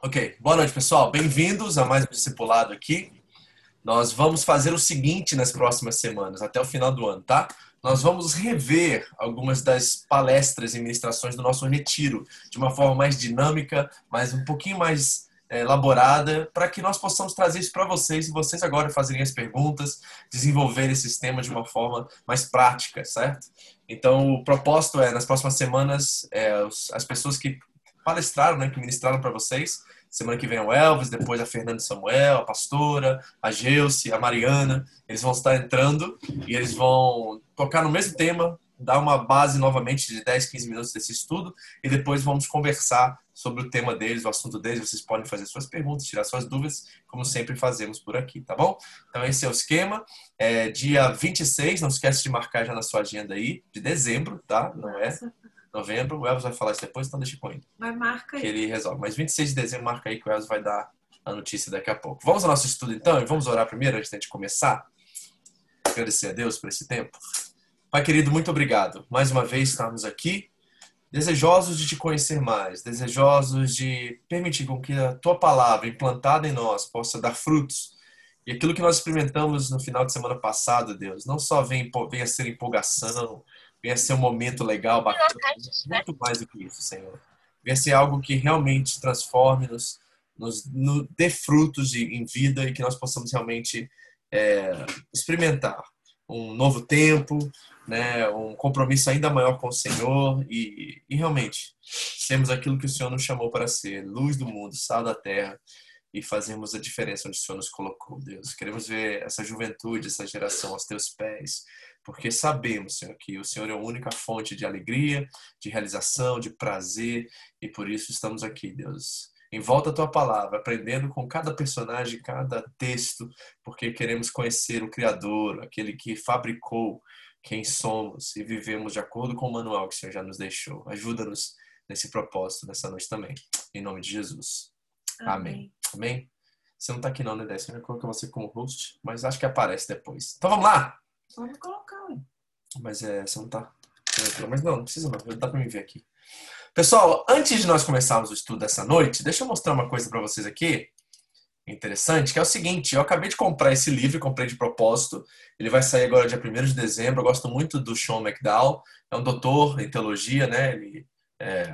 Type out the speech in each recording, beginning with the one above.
Ok, boa noite pessoal, bem-vindos a mais um discipulado aqui. Nós vamos fazer o seguinte nas próximas semanas, até o final do ano, tá? Nós vamos rever algumas das palestras e ministrações do nosso retiro de uma forma mais dinâmica, mais um pouquinho mais é, elaborada, para que nós possamos trazer isso para vocês e vocês agora fazerem as perguntas, desenvolver esses temas de uma forma mais prática, certo? Então, o propósito é, nas próximas semanas, é, as pessoas que palestraram, né, que ministraram para vocês. Semana que vem é o Elvis, depois a Fernanda Samuel, a pastora, a Geuce, a Mariana. Eles vão estar entrando e eles vão tocar no mesmo tema, dar uma base novamente de 10, 15 minutos desse estudo e depois vamos conversar sobre o tema deles, o assunto deles. Vocês podem fazer suas perguntas, tirar suas dúvidas, como sempre fazemos por aqui, tá bom? Então esse é o esquema. É dia 26, não esquece de marcar já na sua agenda aí, de dezembro, tá? Não é? Novembro. O Elvis vai falar isso depois, então deixa com ele. Mas marca aí. Que ele resolve. Mas 26 de dezembro, marca aí que o Elvis vai dar a notícia daqui a pouco. Vamos ao nosso estudo então e vamos orar primeiro antes de a gente começar. Agradecer a Deus por esse tempo. Pai querido, muito obrigado. Mais uma vez estamos aqui, desejosos de te conhecer mais, desejosos de permitir com que a tua palavra implantada em nós possa dar frutos. E aquilo que nós experimentamos no final de semana passado, Deus, não só venha, venha ser empolgação, venha ser um momento legal, bacana, muito mais do que isso, Senhor. Venha ser algo que realmente transforme-nos, nos, nos dê frutos de, em vida e que nós possamos realmente é, experimentar um novo tempo, né, um compromisso ainda maior com o Senhor e, e realmente sermos aquilo que o Senhor nos chamou para ser, luz do mundo, sal da terra e fazermos a diferença onde o Senhor nos colocou, Deus. Queremos ver essa juventude, essa geração aos teus pés, porque sabemos, Senhor, que o Senhor é a única fonte de alegria, de realização, de prazer, e por isso estamos aqui, Deus. Em volta à tua palavra, aprendendo com cada personagem, cada texto, porque queremos conhecer o Criador, aquele que fabricou quem somos e vivemos de acordo com o manual que o Senhor já nos deixou. Ajuda-nos nesse propósito nessa noite também. Em nome de Jesus. Amém. Amém. Amém? Você não está aqui não, né, Décia? Eu colocar você como host, mas acho que aparece depois. Então vamos lá! Vamos colocar, hein? Mas é, você não tá. Mas não, não precisa não, dá pra me ver aqui. Pessoal, antes de nós começarmos o estudo dessa noite, deixa eu mostrar uma coisa para vocês aqui. Interessante, que é o seguinte, eu acabei de comprar esse livro, comprei de propósito. Ele vai sair agora dia 1 de dezembro. Eu gosto muito do Sean McDowell, é um doutor em teologia, né? Ele é,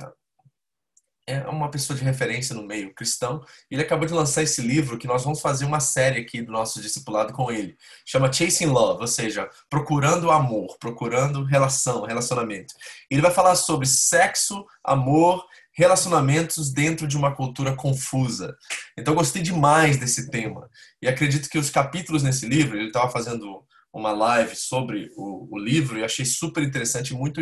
é uma pessoa de referência no meio cristão. Ele acabou de lançar esse livro que nós vamos fazer uma série aqui do nosso discipulado com ele. Chama Chasing Love, ou seja, procurando amor, procurando relação, relacionamento. Ele vai falar sobre sexo, amor, relacionamentos dentro de uma cultura confusa. Então gostei demais desse tema. E acredito que os capítulos nesse livro, ele estava fazendo uma live sobre o, o, livro e achei super interessante e muito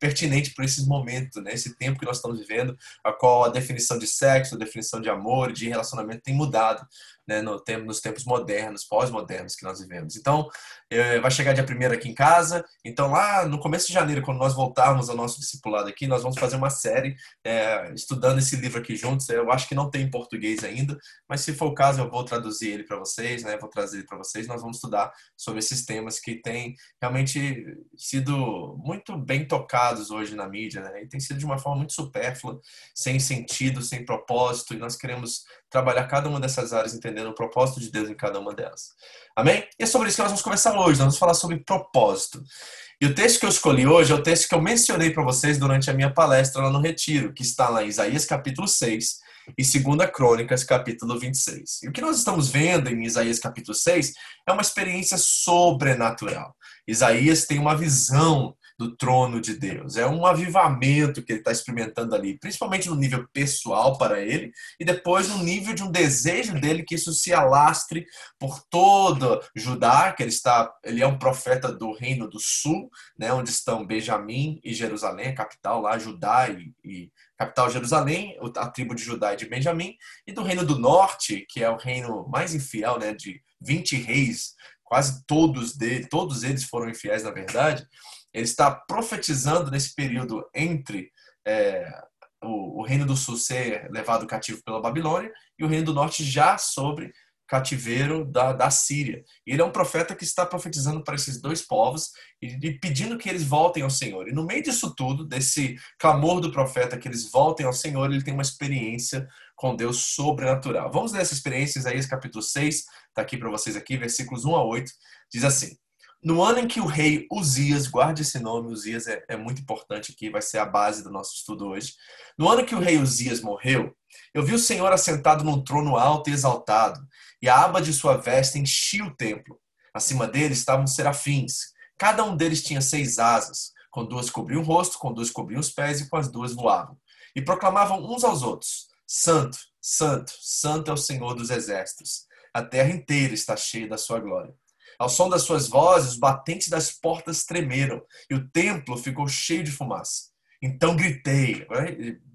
pertinente para esses momentos, né? Esse tempo que nós estamos vivendo, a qual a definição de sexo, a definição de amor, de relacionamento tem mudado né, no nos tempos modernos, pós-modernos que nós vivemos. Então, é, vai chegar dia primeiro aqui em casa. Então, lá no começo de janeiro, quando nós voltarmos ao nosso discipulado aqui, nós vamos fazer uma série é, estudando esse livro aqui juntos. Eu acho que não tem em português ainda, mas se for o caso, eu vou traduzir ele para vocês, né? Vou trazer ele para vocês. Nós vamos estudar sobre esses temas que têm realmente sido muito bem tocados hoje na mídia, né? E tem sido de uma forma muito supérflua, sem sentido, sem propósito. E nós queremos trabalhar cada uma dessas áreas entendendo o propósito de Deus em cada uma delas. Amém? E é sobre isso que nós vamos conversar hoje. Nós vamos falar sobre propósito. E o texto que eu escolhi hoje é o texto que eu mencionei para vocês durante a minha palestra lá no Retiro, que está lá em Isaías capítulo 6 e 2 Crônicas capítulo 26. E o que nós estamos vendo em Isaías capítulo 6 é uma experiência sobrenatural. Isaías tem uma visão do trono de Deus. É um avivamento que ele está experimentando ali, principalmente no nível pessoal para ele, e depois no nível de um desejo dele que isso se alastre por toda Judá, que ele está, ele é um profeta do reino do sul, né, onde estão Benjamim e Jerusalém, a capital lá, Judá e, e capital Jerusalém, a tribo de Judá e de Benjamim, e do reino do norte, que é o reino mais infiel, né, de 20 reis, quase todos dele, todos eles foram infiéis na verdade. Ele está profetizando nesse período entre é, o, o, reino do sul ser levado cativo pela Babilônia e o reino do norte já sobre cativeiro da, da Síria. Ele é um profeta que está profetizando para esses dois povos e, e, pedindo que eles voltem ao Senhor. E no meio disso tudo, desse clamor do profeta que eles voltem ao Senhor, ele tem uma experiência com Deus sobrenatural. Vamos ler essa experiência, Isaías capítulo 6, está aqui para vocês aqui, versículos 1 a 8, diz assim. No ano em que o rei Uzias, guarde esse nome, Uzias é, é muito importante aqui, vai ser a base do nosso estudo hoje. No ano que o rei Uzias morreu, eu vi o Senhor assentado num trono alto e exaltado, e a aba de sua veste enchia o templo. Acima dele estavam serafins. Cada um deles tinha seis asas. Com duas cobriam o rosto, com duas cobriam os pés e com as duas voavam. E proclamavam uns aos outros: Santo, Santo, Santo é o Senhor dos exércitos. A terra inteira está cheia da sua glória. Ao som das suas vozes, os batentes das portas tremeram e o templo ficou cheio de fumaça. Então gritei.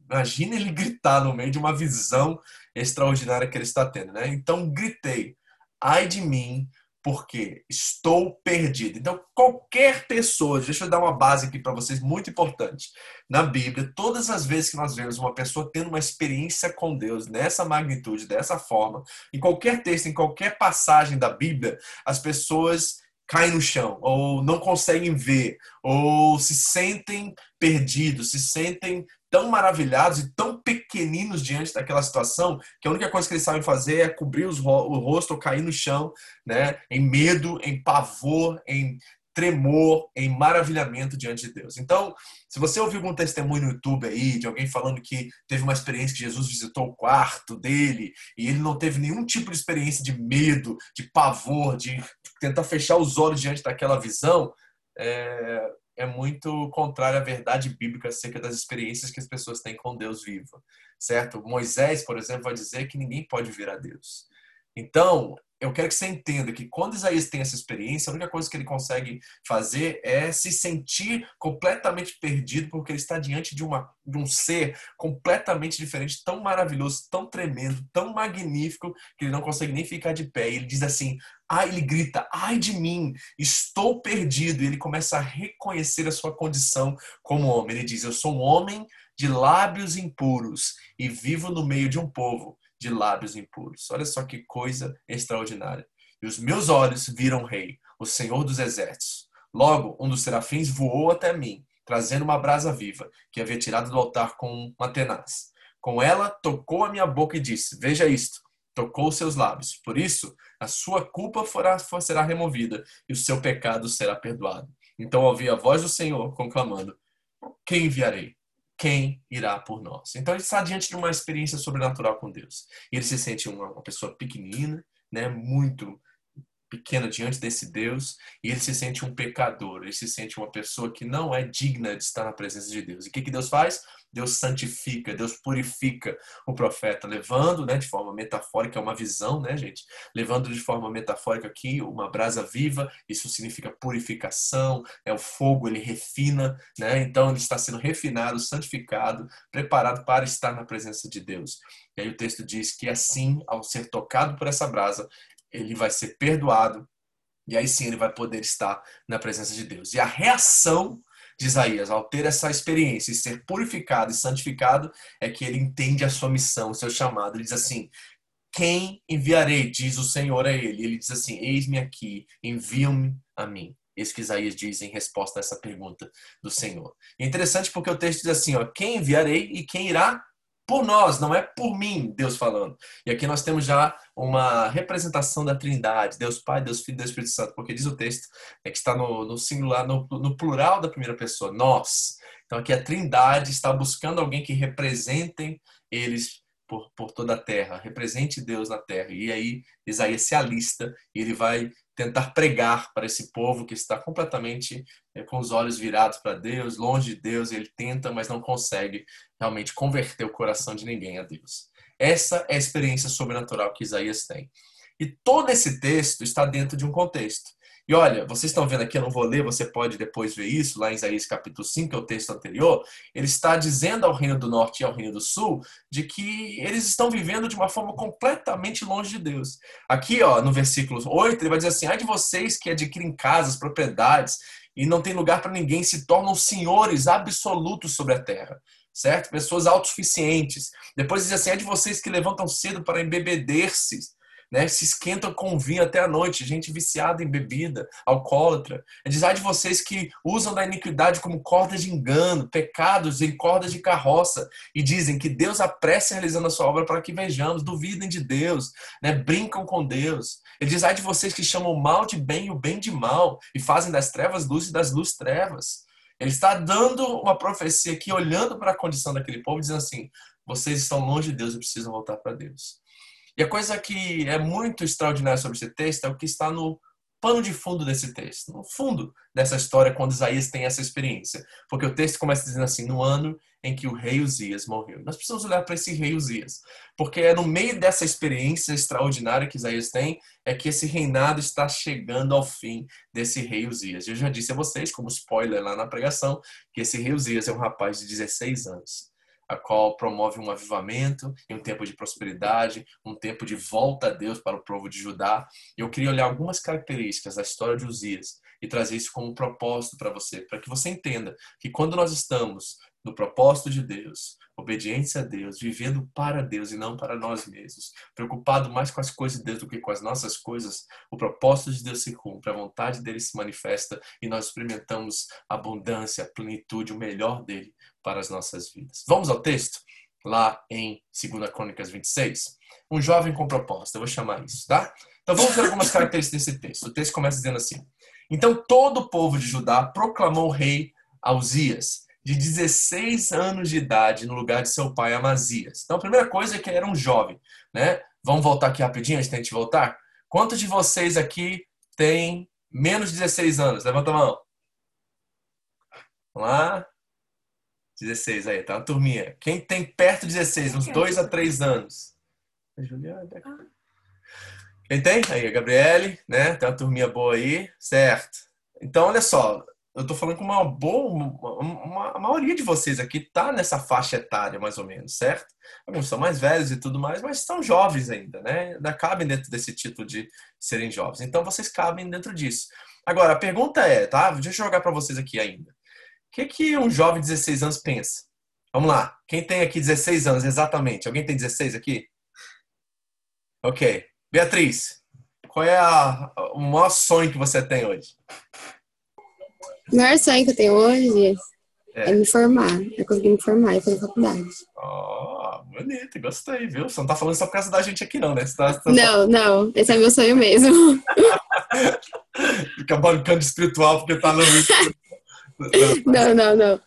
Imagina ele gritar no meio de uma visão extraordinária que ele está tendo, né? Então gritei: ai de mim, porque estou perdido. Então, qualquer pessoa, deixa eu dar uma base aqui para vocês muito importante. Na Bíblia, todas as vezes que nós vemos uma pessoa tendo uma experiência com Deus nessa magnitude, dessa forma, em qualquer texto, em qualquer passagem da Bíblia, as pessoas caem no chão, ou não conseguem ver, ou se sentem perdidos, se sentem tão maravilhados e tão pequeninos diante daquela situação que a única coisa que eles sabem fazer é cobrir ro o rosto ou cair no chão, né? Em medo, em pavor, em tremor, em maravilhamento diante de Deus. Então, se você ouviu algum testemunho no YouTube aí de alguém falando que teve uma experiência que Jesus visitou o quarto dele e ele não teve nenhum tipo de experiência de medo, de pavor, de tentar fechar os olhos diante daquela visão, é, é muito contrário à verdade bíblica acerca das experiências que as pessoas têm com Deus vivo, certo? Moisés, por exemplo, vai dizer que ninguém pode vir a Deus. Então, eu quero que você entenda que quando Isaías tem essa experiência, a única coisa que ele consegue fazer é se sentir completamente perdido, porque ele está diante de, uma, de um ser completamente diferente, tão maravilhoso, tão tremendo, tão magnífico, que ele não consegue nem ficar de pé. E ele diz assim: ai, ele grita, ai de mim, estou perdido. E ele começa a reconhecer a sua condição como homem. Ele diz: Eu sou um homem de lábios impuros e vivo no meio de um povo de lábios impuros. Olha só que coisa extraordinária. E os meus olhos viram o rei, o Senhor dos exércitos. Logo, um dos serafins voou até mim, trazendo uma brasa viva, que havia tirado do altar com uma tenaz. Com ela, tocou a minha boca e disse: Veja isto. Tocou seus lábios. Por isso, a sua culpa será removida e o seu pecado será perdoado. Então ouvi a voz do Senhor conclamando: Quem enviarei? Quem irá por nós. Então ele está diante de uma experiência sobrenatural com Deus. Ele se sente uma, uma pessoa pequenina, né, muito pequena diante desse Deus, e ele se sente um pecador, ele se sente uma pessoa que não é digna de estar na presença de Deus. E o que, que Deus faz? Deus santifica, Deus purifica o profeta, levando, né, de forma metafórica, é uma visão, né, gente? Levando de forma metafórica aqui uma brasa viva, isso significa purificação, é o fogo, ele refina, né? Então ele está sendo refinado, santificado, preparado para estar na presença de Deus. E aí o texto diz que assim, ao ser tocado por essa brasa, ele vai ser perdoado e aí sim ele vai poder estar na presença de Deus. E a reação de Isaías, ao ter essa experiência e ser purificado e santificado, é que ele entende a sua missão, o seu chamado. Ele diz assim: Quem enviarei? Diz o Senhor a ele. Ele diz assim: Eis-me aqui, envia-me a mim. Isso que Isaías diz em resposta a essa pergunta do Senhor. É interessante porque o texto diz assim: ó, Quem enviarei e quem irá por nós, não é por mim, Deus falando. E aqui nós temos já uma representação da Trindade, Deus Pai, Deus Filho Deus Espírito Santo, porque diz o texto é que está no, no singular, no, no plural da primeira pessoa, nós. Então aqui a Trindade está buscando alguém que representem eles por, por toda a terra, represente Deus na terra. E aí Isaías se alista e ele vai tentar pregar para esse povo que está completamente é, com os olhos virados para Deus, longe de Deus, ele tenta, mas não consegue realmente converter o coração de ninguém a Deus. Essa é a experiência sobrenatural que Isaías tem. E todo esse texto está dentro de um contexto. E olha, vocês estão vendo aqui, eu não vou ler, você pode depois ver isso, lá em Isaías capítulo 5, que é o texto anterior. Ele está dizendo ao Reino do Norte e ao Reino do Sul de que eles estão vivendo de uma forma completamente longe de Deus. Aqui, ó, no versículo 8, ele vai dizer assim: ai de vocês que adquirem casas, propriedades e não tem lugar para ninguém, se tornam senhores absolutos sobre a terra certo? Pessoas autossuficientes. Depois diz assim: é de vocês que levantam cedo para embebeder-se né? Se esquentam com vinho até a noite, gente viciada em bebida, alcoólatra. Ele diz, ai de vocês que usam da iniquidade como cordas de engano, pecados em cordas de carroça, e dizem que Deus apressa realizando a sua obra para que vejamos, duvidem de Deus, né? Brincam com Deus. Ele diz, ai de vocês que chamam o mal de bem e o bem de mal, e fazem das trevas luz e das luzes trevas. Ele está dando uma profecia aqui, olhando para a condição daquele povo, dizendo assim: vocês estão longe de Deus e precisam voltar para Deus. E a coisa que é muito extraordinária sobre esse texto é o que está no pano de fundo desse texto, no fundo dessa história, quando Isaías tem essa experiência. Porque o texto começa dizendo assim: no ano em que o rei Uzias morreu. Nós precisamos olhar para esse rei Uzias, porque é no meio dessa experiência extraordinária que Isaías tem, é que esse reinado está chegando ao fim desse rei Uzias. Eu já disse a vocês, como spoiler lá na pregação, que esse rei Uzias é um rapaz de 16 anos a qual promove um avivamento e um tempo de prosperidade, um tempo de volta a Deus para o povo de Judá. Eu queria olhar algumas características da história de Uzias e trazer isso como propósito para você, para que você entenda que quando nós estamos no propósito de Deus, obediência a Deus, vivendo para Deus e não para nós mesmos, preocupado mais com as coisas de Deus do que com as nossas coisas, o propósito de Deus se cumpre, a vontade dele se manifesta e nós experimentamos abundância, a plenitude, o melhor dele para as nossas vidas. Vamos ao texto? Lá em 2 Crônicas 26. Um jovem com propósito, eu vou chamar isso, tá? Então vamos ver algumas características desse texto. O texto começa dizendo assim: Então todo o povo de Judá proclamou rei Auzias, de 16 anos de idade, no lugar de seu pai Amazias. Então a primeira coisa é que ele era um jovem, né? Vamos voltar aqui rapidinho a gente voltar? Quantos de vocês aqui têm menos de 16 anos? Levanta a mão. Vamos lá. 16 aí, tá uma turminha. Quem tem perto de 16, uns 2 a 3 anos? A Juliana. Quem tem? Aí, a Gabriele, né? Tem uma turminha boa aí, certo. Então, olha só, eu tô falando com uma boa, uma, uma, maioria de vocês aqui tá nessa faixa etária, mais ou menos, certo? Alguns são mais velhos e tudo mais, mas são jovens ainda, né? Ainda cabem dentro desse título de serem jovens. Então, vocês cabem dentro disso. Agora, a pergunta é, tá? Deixa eu jogar para vocês aqui ainda que, que um jovem de 16 anos pensa? Vamos lá. Quem tem aqui 16 anos exatamente? Alguém tem 16 aqui? Ok. Beatriz, qual é a, o maior sonho que você tem hoje? O maior sonho que eu tenho hoje é, é me formar. É conseguir me formar e fazer faculdade. Oh, bonito, gostei, viu? Você não tá falando só por causa da gente aqui, não, né? Tá, tá não, não. Esse é meu sonho mesmo. Fica bancando espiritual porque tá no não, não, não.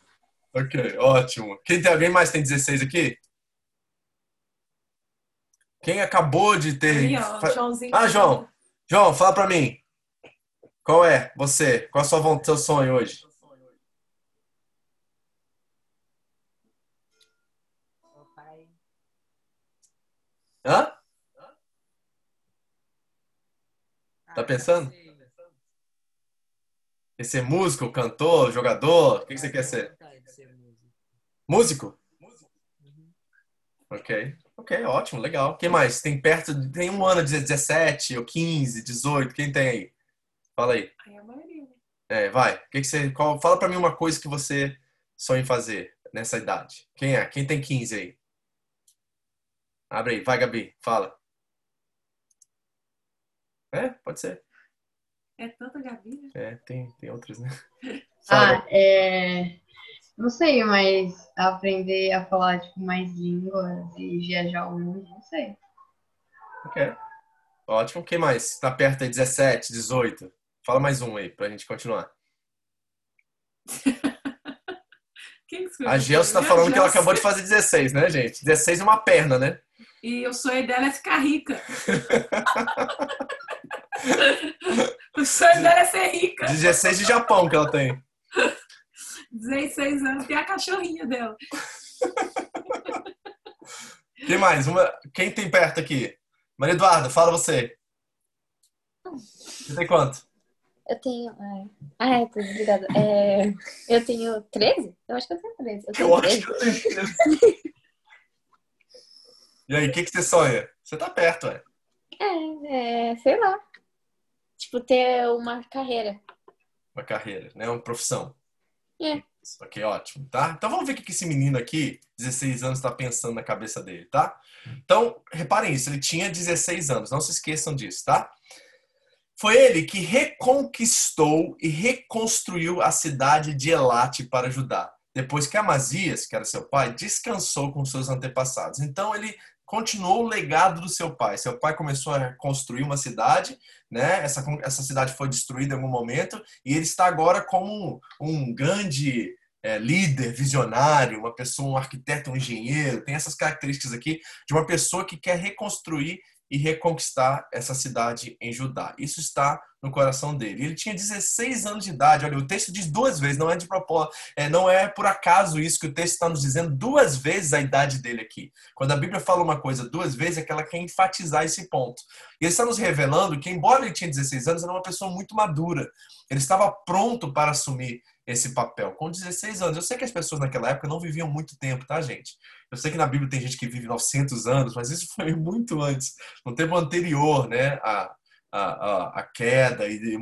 Ok, ótimo. Quem tem alguém mais tem 16 aqui? Quem acabou de ter. Aí, ó, Joãozinho. Ah, João. João, fala pra mim. Qual é você? Qual é o seu, seu sonho hoje? Hã? Tá pensando? Quer ser músico, cantor, jogador? O que, você quer ser? Músico? Ok. Ok, ótimo, legal. Quem mais? Tem perto, tem um ano de 17 ou 15, 18, quem tem aí? Fala aí. É, vai. O que, que você. Qual, fala pra mim uma coisa que você sonha em fazer nessa idade. Quem é? Quem tem 15 aí? Abre aí, vai, Gabi, fala. É, pode ser. É tanta Gabi, né? É, tem, tem outras, né? ah, é... Não sei, mas aprender a falar, tipo, mais línguas e viajar ao mundo, não sei. Ok. Ótimo. Quem mais? Está perto aí, 17, 18? Fala mais um aí, pra gente continuar. A Gelson tá falando que ela acabou de fazer 16, né, gente? 16 é uma perna, né? E o sonho dela é ficar rica. o sonho dela é ser rica. 16 de Japão que ela tem. 16 anos, tem a cachorrinha dela. Quem mais? Uma... Quem tem perto aqui? Maria Eduarda, fala você. Você tem quanto? Eu tenho. Ah, é, obrigada. É, eu tenho 13? Eu acho que eu tenho 13. Eu, tenho eu 13. acho que eu tenho 13. e aí, o que, que você sonha? Você tá perto, é? É, é, sei lá. Tipo, ter uma carreira. Uma carreira, né? Uma profissão. É. Ok, ótimo, tá? Então vamos ver o que esse menino aqui, 16 anos, está pensando na cabeça dele, tá? Então, reparem isso, ele tinha 16 anos, não se esqueçam disso, tá? Foi ele que reconquistou e reconstruiu a cidade de Elate para Judá, depois que Amazias, que era seu pai, descansou com seus antepassados. Então ele continuou o legado do seu pai. Seu pai começou a construir uma cidade, né? Essa, essa cidade foi destruída em algum momento e ele está agora como um, um grande é, líder, visionário, uma pessoa, um arquiteto, um engenheiro. Tem essas características aqui de uma pessoa que quer reconstruir e reconquistar essa cidade em Judá. Isso está no coração dele. Ele tinha 16 anos de idade. Olha, o texto diz duas vezes, não é de propósito, é, não é por acaso isso que o texto está nos dizendo duas vezes a idade dele aqui. Quando a Bíblia fala uma coisa duas vezes, é que ela quer enfatizar esse ponto. E ele está nos revelando que, embora ele tinha 16 anos, era uma pessoa muito madura. Ele estava pronto para assumir esse papel. Com 16 anos. Eu sei que as pessoas naquela época não viviam muito tempo, tá, gente? Eu sei que na Bíblia tem gente que vive 900 anos, mas isso foi muito antes, no tempo anterior, né? A, a, a, queda, e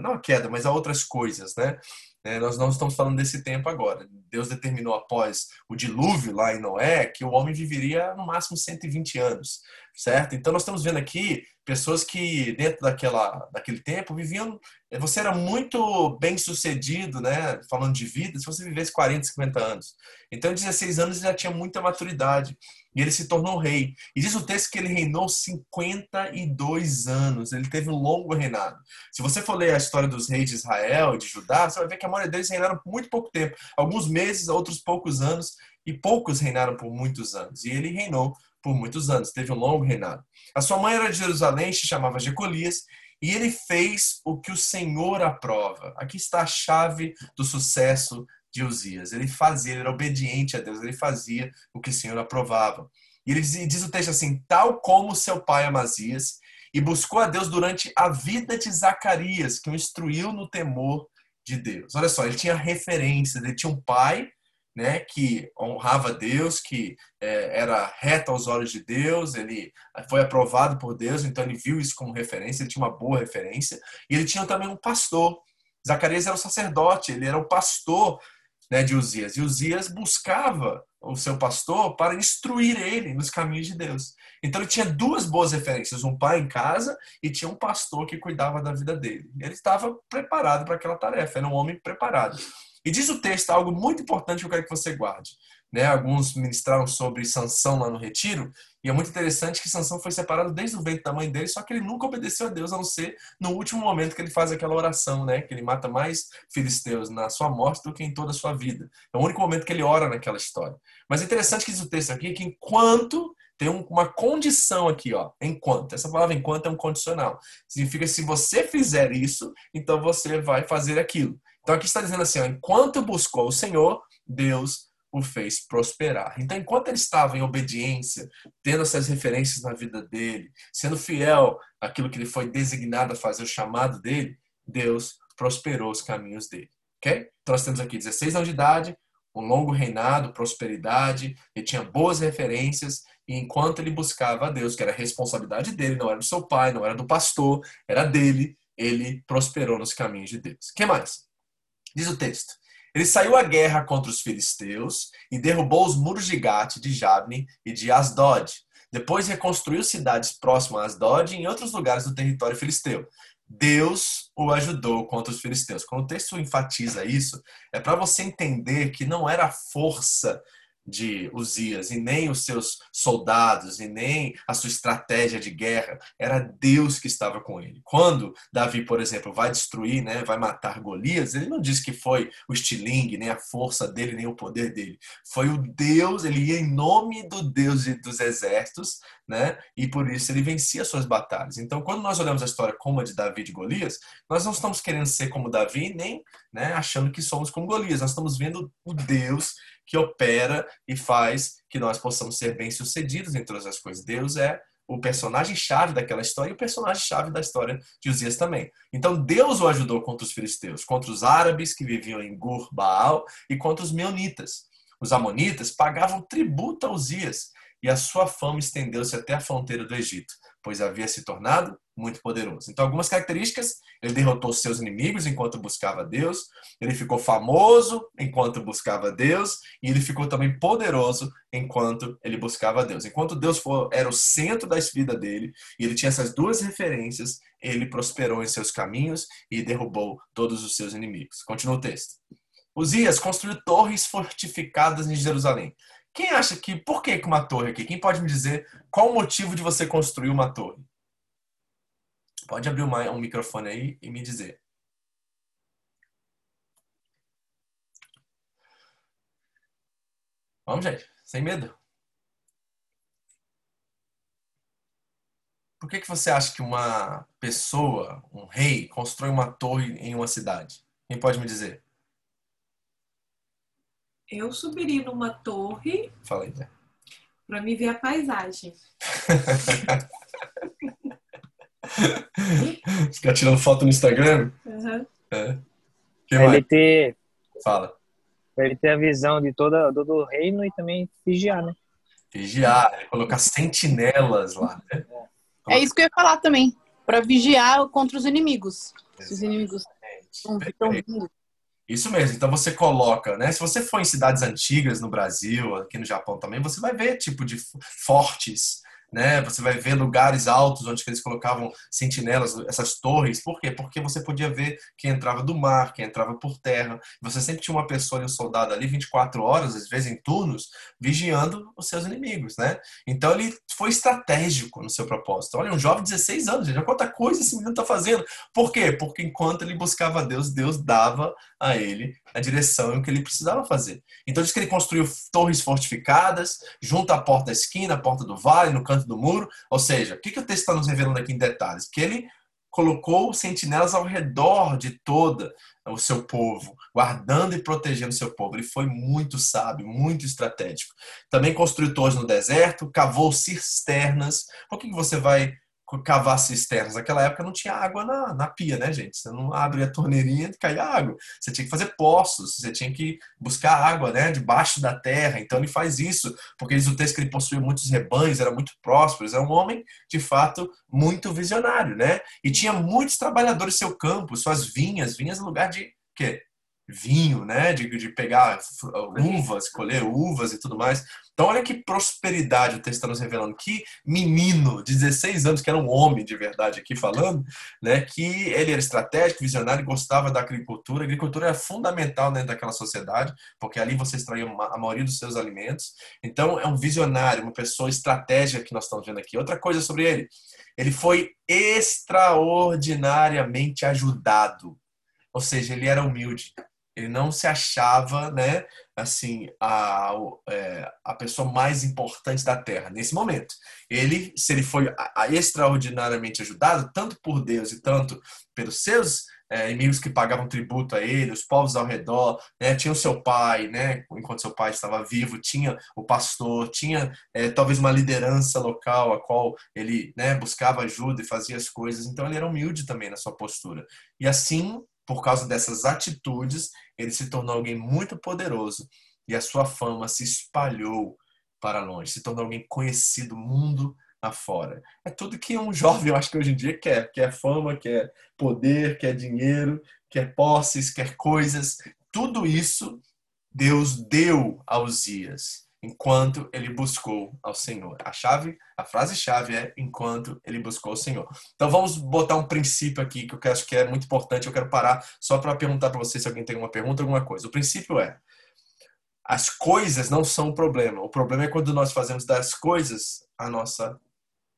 não a queda, mas a outras coisas, né? É, nós não estamos falando desse tempo agora. Deus determinou após o dilúvio lá em Noé que o homem viveria no máximo 120 anos, certo? Então nós estamos vendo aqui pessoas que dentro daquela, daquele tempo viviam. Você era muito bem sucedido, né? Falando de vida, se você vivesse 40, 50 anos. Então, 16 anos ele já tinha muita maturidade. E ele se tornou rei. E diz o texto que ele reinou 52 anos. Ele teve um longo reinado. Se você for ler a história dos reis de Israel e de Judá, você vai ver que a maioria deles reinaram por muito pouco tempo. Alguns meses, outros poucos anos. E poucos reinaram por muitos anos. E ele reinou por muitos anos. Teve um longo reinado. A sua mãe era de Jerusalém, se chamava Jecolias. E ele fez o que o Senhor aprova. Aqui está a chave do sucesso de Uzias. Ele fazia, ele era obediente a Deus, ele fazia o que o Senhor aprovava. E ele diz, diz o texto assim: tal como seu pai Amazias, e buscou a Deus durante a vida de Zacarias, que o instruiu no temor de Deus. Olha só, ele tinha referências, ele tinha um pai né, que honrava Deus, que é, era reto aos olhos de Deus, ele foi aprovado por Deus, então ele viu isso como referência, ele tinha uma boa referência, e ele tinha também um pastor. Zacarias era o sacerdote, ele era o pastor né, de Uzias. E Uzias buscava o seu pastor para instruir ele nos caminhos de Deus. Então ele tinha duas boas referências, um pai em casa e tinha um pastor que cuidava da vida dele. Ele estava preparado para aquela tarefa, era um homem preparado. E diz o texto algo muito importante que eu quero que você guarde. Né? Alguns ministraram sobre Sansão lá no retiro, e é muito interessante que Sansão foi separado desde o ventre da mãe dele, só que ele nunca obedeceu a Deus, a não ser no último momento que ele faz aquela oração, né? Que ele mata mais filisteus na sua morte do que em toda a sua vida. É o único momento que ele ora naquela história. Mas é interessante que diz o texto aqui que enquanto tem uma condição aqui, ó, enquanto. Essa palavra enquanto é um condicional. Significa se você fizer isso, então você vai fazer aquilo. Então aqui está dizendo assim, ó, enquanto buscou o Senhor, Deus o fez prosperar. Então, enquanto ele estava em obediência, tendo essas referências na vida dele, sendo fiel àquilo que ele foi designado a fazer, o chamado dele, Deus prosperou os caminhos dele. Ok? Então, nós temos aqui 16 anos de idade, um longo reinado, prosperidade, ele tinha boas referências, e enquanto ele buscava a Deus, que era a responsabilidade dele, não era do seu pai, não era do pastor, era dele, ele prosperou nos caminhos de Deus. O que mais? Diz o texto. Ele saiu à guerra contra os filisteus e derrubou os muros de Gate, de Jabne e de Asdod. Depois reconstruiu cidades próximas a Asdod e em outros lugares do território filisteu. Deus o ajudou contra os filisteus. Quando o texto enfatiza isso, é para você entender que não era a força de Uzias, e nem os seus soldados, e nem a sua estratégia de guerra. Era Deus que estava com ele. Quando Davi, por exemplo, vai destruir, né, vai matar Golias, ele não diz que foi o estilingue, nem a força dele, nem o poder dele. Foi o Deus, ele ia em nome do Deus dos exércitos, né, e por isso ele vencia suas batalhas. Então, quando nós olhamos a história como a de Davi e Golias, nós não estamos querendo ser como Davi, nem né, achando que somos como Golias. Nós estamos vendo o Deus que opera e faz que nós possamos ser bem-sucedidos em todas as coisas. Deus é o personagem-chave daquela história e o personagem-chave da história de Uzias também. Então Deus o ajudou contra os filisteus, contra os árabes que viviam em Gur Baal e contra os meunitas. Os amonitas pagavam tributo a Uzias e a sua fama estendeu-se até a fronteira do Egito, pois havia se tornado muito poderoso. Então, algumas características: ele derrotou seus inimigos enquanto buscava Deus, ele ficou famoso enquanto buscava Deus, e ele ficou também poderoso enquanto ele buscava Deus. Enquanto Deus for, era o centro da vida dele, e ele tinha essas duas referências, ele prosperou em seus caminhos e derrubou todos os seus inimigos. Continua o texto. Uzias construiu torres fortificadas em Jerusalém. Quem acha que. Por que uma torre aqui? Quem pode me dizer qual o motivo de você construir uma torre? Pode abrir uma, um microfone aí e me dizer. Vamos, gente, sem medo. Por que, que você acha que uma pessoa, um rei, constrói uma torre em uma cidade? Quem pode me dizer? Eu subiria numa torre. Fala aí, Zé. Pra me ver a paisagem. Ficar tirando foto no Instagram? Uhum. É. Pra ele ter. Fala. Pra ele ter a visão de toda, todo o reino e também vigiar, né? Vigiar, colocar sentinelas lá, né? É isso que eu ia falar também. Pra vigiar contra os inimigos. Se os inimigos estão vindo. Isso mesmo. Então você coloca, né? Se você for em cidades antigas no Brasil, aqui no Japão também, você vai ver tipo de fortes né? Você vai ver lugares altos onde eles colocavam sentinelas, essas torres. Por quê? Porque você podia ver quem entrava do mar, quem entrava por terra. Você sempre tinha uma pessoa e um soldado ali 24 horas, às vezes em turnos, vigiando os seus inimigos, né? Então ele foi estratégico no seu propósito. Olha, um jovem de 16 anos, olha quanta coisa esse menino está fazendo. Por quê? Porque enquanto ele buscava Deus, Deus dava a ele a direção o que ele precisava fazer. Então diz que ele construiu torres fortificadas junto à porta da esquina, à porta do vale, no canto do muro. Ou seja, o que, que o texto está nos revelando aqui em detalhes? Que ele colocou sentinelas ao redor de toda o seu povo, guardando e protegendo o seu povo. Ele foi muito sábio, muito estratégico. Também construiu torres no deserto, cavou cisternas. Por que, que você vai cavar cisternas. Naquela época não tinha água na, na pia, né, gente? Você não abre a torneirinha e cai água. Você tinha que fazer poços, você tinha que buscar água, né, debaixo da terra. Então ele faz isso, porque diz o texto que ele possuía muitos rebanhos, era muito próspero, era um homem, de fato, muito visionário, né? E tinha muitos trabalhadores no seu campo, suas vinhas, vinhas no lugar de quê? Vinho, né? De, de pegar uvas, colher uvas e tudo mais. Então, olha que prosperidade o texto está nos revelando. Que menino de 16 anos, que era um homem de verdade aqui falando, né? Que ele era estratégico, visionário, gostava da agricultura. A agricultura era fundamental dentro daquela sociedade, porque ali você extraía a maioria dos seus alimentos. Então, é um visionário, uma pessoa estratégica que nós estamos vendo aqui. Outra coisa sobre ele. Ele foi extraordinariamente ajudado. Ou seja, ele era humilde. Ele não se achava, né, assim, a, é, a pessoa mais importante da Terra nesse momento. Ele, se ele foi extraordinariamente ajudado, tanto por Deus e tanto pelos seus é, inimigos que pagavam tributo a ele, os povos ao redor, né, tinha o seu pai, né, enquanto seu pai estava vivo, tinha o pastor, tinha é, talvez uma liderança local a qual ele né, buscava ajuda e fazia as coisas. Então ele era humilde também na sua postura. E assim por causa dessas atitudes, ele se tornou alguém muito poderoso e a sua fama se espalhou para longe, se tornou alguém conhecido mundo afora. É tudo que um jovem, eu acho que hoje em dia quer, quer fama, quer poder, quer dinheiro, quer posses, quer coisas. Tudo isso Deus deu aos dias enquanto ele buscou ao Senhor. A chave, a frase chave é enquanto ele buscou ao Senhor. Então vamos botar um princípio aqui que eu acho que é muito importante. Eu quero parar só para perguntar para você se alguém tem uma pergunta, alguma coisa. O princípio é as coisas não são o problema. O problema é quando nós fazemos das coisas a nossa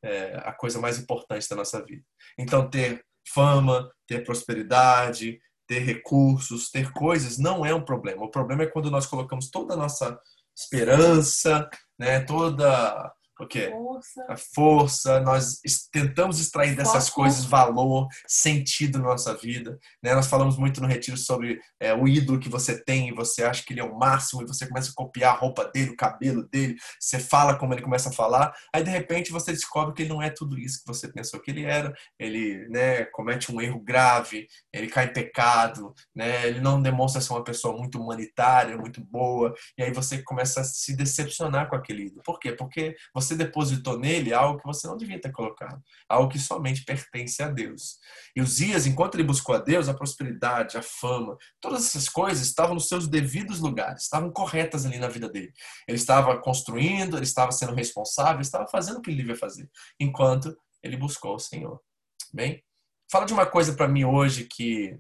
é, a coisa mais importante da nossa vida. Então ter fama, ter prosperidade, ter recursos, ter coisas não é um problema. O problema é quando nós colocamos toda a nossa esperança, né? Toda o quê? Força. A força. Nós tentamos extrair dessas Foco. coisas valor, sentido na nossa vida. Né? Nós falamos muito no retiro sobre é, o ídolo que você tem e você acha que ele é o máximo e você começa a copiar a roupa dele, o cabelo dele, você fala como ele começa a falar, aí de repente você descobre que ele não é tudo isso que você pensou que ele era. Ele né, comete um erro grave, ele cai em pecado, né? ele não demonstra ser uma pessoa muito humanitária, muito boa, e aí você começa a se decepcionar com aquele ídolo. Por quê? Porque você você depositou nele algo que você não devia ter colocado, algo que somente pertence a Deus. E Uzias, enquanto ele buscou a Deus, a prosperidade, a fama, todas essas coisas estavam nos seus devidos lugares, estavam corretas ali na vida dele. Ele estava construindo, ele estava sendo responsável, ele estava fazendo o que ele devia fazer, enquanto ele buscou o Senhor. Bem, fala de uma coisa para mim hoje que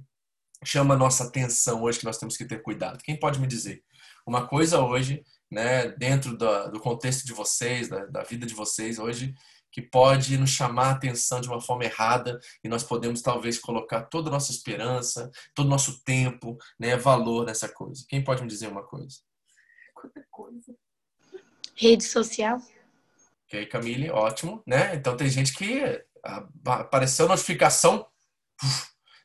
chama a nossa atenção hoje que nós temos que ter cuidado. Quem pode me dizer? Uma coisa hoje, né, dentro do, do contexto de vocês, da, da vida de vocês hoje, que pode nos chamar a atenção de uma forma errada e nós podemos talvez colocar toda a nossa esperança, todo o nosso tempo, né, valor nessa coisa. Quem pode me dizer uma coisa? Quanta coisa. Rede social. Ok, Camille, ótimo, né? Então tem gente que ah, apareceu notificação,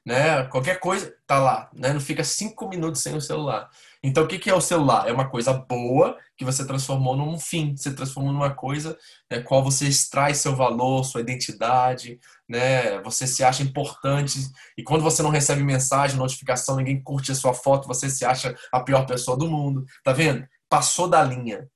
né? Qualquer coisa tá lá, né? Não fica cinco minutos sem o celular. Então o que é o celular? É uma coisa boa que você transformou num fim, você transformou numa coisa né, qual você extrai seu valor, sua identidade, né? Você se acha importante e quando você não recebe mensagem, notificação, ninguém curte a sua foto, você se acha a pior pessoa do mundo, tá vendo? Passou da linha.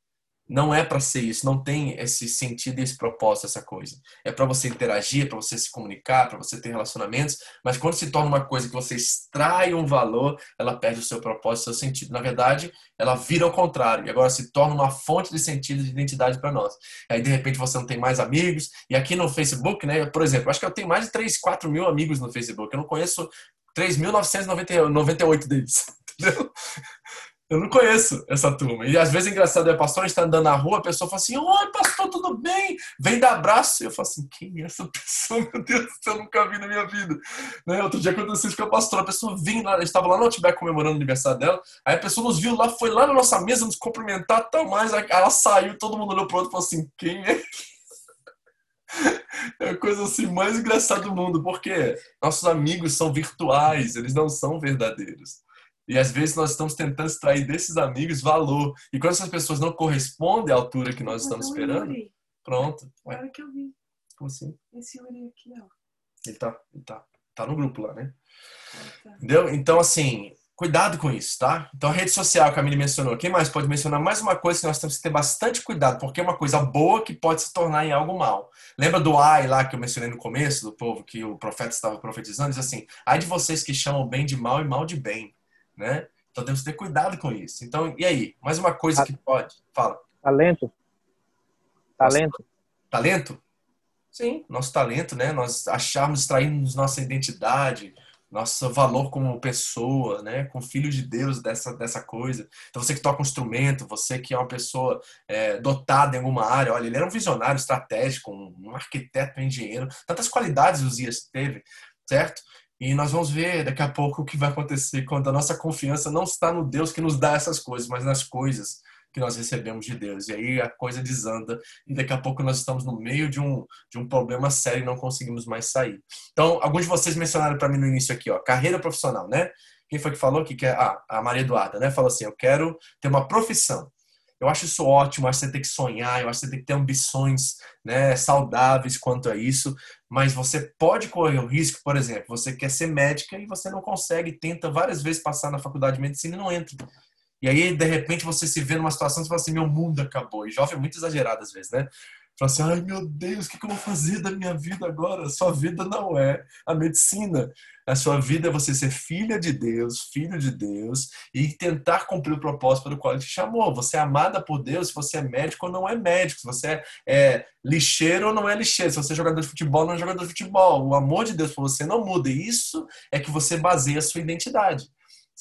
Não é para ser isso, não tem esse sentido e esse propósito, essa coisa. É para você interagir, para você se comunicar, para você ter relacionamentos, mas quando se torna uma coisa que você extrai um valor, ela perde o seu propósito, o seu sentido. Na verdade, ela vira ao contrário, e agora se torna uma fonte de sentido e de identidade para nós. Aí, de repente, você não tem mais amigos, e aqui no Facebook, né, por exemplo, acho que eu tenho mais de 3, 4 mil amigos no Facebook, eu não conheço 3.998 deles. Entendeu? Eu não conheço essa turma. E às vezes é engraçado, é pastor, a gente tá andando na rua, a pessoa fala assim, oi pastor, tudo bem? Vem dar abraço. E eu falo assim, quem é essa pessoa? Meu Deus, eu nunca vi na minha vida. Né? Outro dia aconteceu isso com a pastora, a pessoa vinha lá, a gente estava lá no Outback comemorando o aniversário dela, aí a pessoa nos viu lá, foi lá na nossa mesa nos cumprimentar tal mais, aí ela saiu, todo mundo olhou pro outro e falou assim, quem é? É a coisa assim mais engraçada do mundo, porque nossos amigos são virtuais, eles não são verdadeiros. E às vezes nós estamos tentando extrair desses amigos valor. E quando essas pessoas não correspondem à altura que nós estamos esperando, pronto. Ué. Que eu vi. Como assim? Esse Yuri aqui, ó. Ele tá, ele tá, tá no grupo lá, né? Ah, tá. Entendeu? Então, assim, cuidado com isso, tá? Então, a rede social que a Camille mencionou. Quem mais pode mencionar mais uma coisa que nós temos que ter bastante cuidado, porque é uma coisa boa que pode se tornar em algo mal. Lembra do ai lá que eu mencionei no começo, do povo que o profeta estava profetizando? Diz assim: ai de vocês que chamam bem de mal e mal de bem, né? Então temos que ter cuidado com isso. Então, e aí? Mais uma coisa que pode. Fala. Talento. Talento. Talento? Sim, nosso talento, né? Nós acharmos, extrairmos nossa identidade, nosso valor como pessoa, né? Com filho de Deus dessa, dessa coisa. Então você que toca um instrumento, você que é uma pessoa é, dotada em alguma área, olha, ele era um visionário estratégico, um, um arquiteto, um engenheiro, tantas qualidades os Ias teve, certo? E nós vamos ver daqui a pouco o que vai acontecer quando a nossa confiança não está no Deus que nos dá essas coisas, mas nas coisas que nós recebemos de Deus. E aí a coisa desanda e daqui a pouco nós estamos no meio de um, de um problema sério e não conseguimos mais sair. Então, alguns de vocês mencionaram para mim no início aqui, ó, carreira profissional, né? Quem foi que falou que quer? Ah, a Maria Eduarda, né? Falou assim: eu quero ter uma profissão. Eu acho isso ótimo, acho que você tem que sonhar, eu acho que você tem que ter ambições né, saudáveis quanto a isso, mas você pode correr o risco, por exemplo, você quer ser médica e você não consegue, tenta várias vezes passar na faculdade de medicina e não entra. E aí, de repente, você se vê numa situação e fala assim, meu mundo acabou. E jovem é muito exagerado às vezes, né? Fala assim, ai meu Deus, o que eu vou fazer da minha vida agora? A sua vida não é a medicina. A sua vida é você ser filha de Deus, filho de Deus e tentar cumprir o propósito pelo qual ele te chamou. Você é amada por Deus se você é médico ou não é médico, se você é, é lixeiro ou não é lixeiro, se você é jogador de futebol ou não é jogador de futebol. O amor de Deus por você não muda. E isso é que você baseia a sua identidade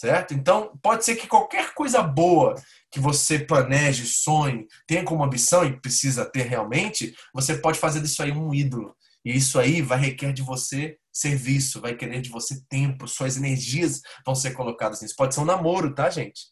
certo? Então, pode ser que qualquer coisa boa que você planeje, sonhe, tenha como ambição e precisa ter realmente, você pode fazer disso aí um ídolo. E isso aí vai requer de você serviço, vai querer de você tempo, suas energias vão ser colocadas nisso. Pode ser um namoro, tá, gente?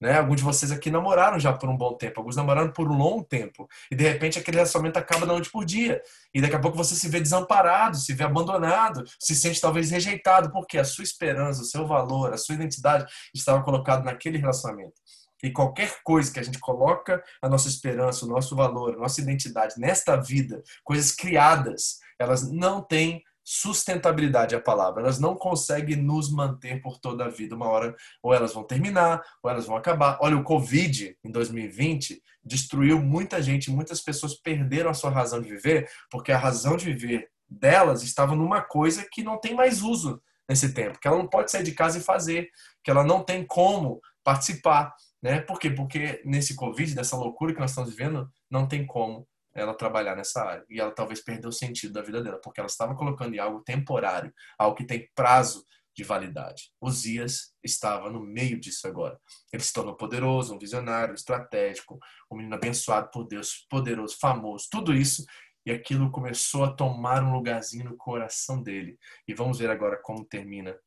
Né? Alguns de vocês aqui namoraram já por um bom tempo, alguns namoraram por um longo tempo. E de repente aquele relacionamento acaba da noite por dia. E daqui a pouco você se vê desamparado, se vê abandonado, se sente talvez rejeitado, porque a sua esperança, o seu valor, a sua identidade estava colocado naquele relacionamento. E qualquer coisa que a gente coloca a nossa esperança, o nosso valor, a nossa identidade nesta vida, coisas criadas, elas não têm Sustentabilidade é a palavra. Elas não conseguem nos manter por toda a vida. Uma hora, ou elas vão terminar, ou elas vão acabar. Olha, o Covid, em 2020, destruiu muita gente. Muitas pessoas perderam a sua razão de viver, porque a razão de viver delas estava numa coisa que não tem mais uso nesse tempo, que ela não pode sair de casa e fazer, que ela não tem como participar, né? Por quê? Porque nesse Covid, dessa loucura que nós estamos vivendo, não tem como ela trabalhar nessa área. E ela talvez perdeu o sentido da vida dela, porque ela estava colocando em algo temporário, algo que tem prazo de validade. Osias estava no meio disso agora. Ele se tornou poderoso, um visionário, estratégico, um menino abençoado por Deus, poderoso, famoso, tudo isso. E aquilo começou a tomar um lugarzinho no coração dele. E vamos ver agora como termina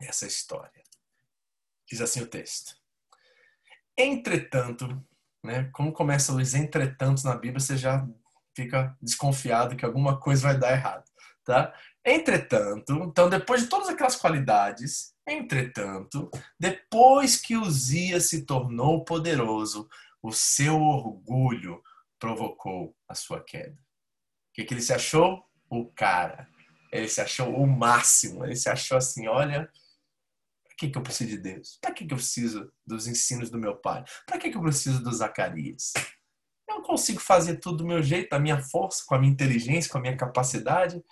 essa história. Diz assim o texto. Entretanto, né? Como começa os entretantos na Bíblia, você já fica desconfiado que alguma coisa vai dar errado, tá? Entretanto, então depois de todas aquelas qualidades, entretanto, depois que Uzias se tornou poderoso, o seu orgulho provocou a sua queda. O que, que ele se achou? O cara. Ele se achou o máximo. Ele se achou assim, olha, que, que eu preciso de Deus? Para que, que eu preciso dos ensinos do meu pai? Para que, que eu preciso do Zacarias? Eu consigo fazer tudo do meu jeito, da minha força, com a minha inteligência, com a minha capacidade.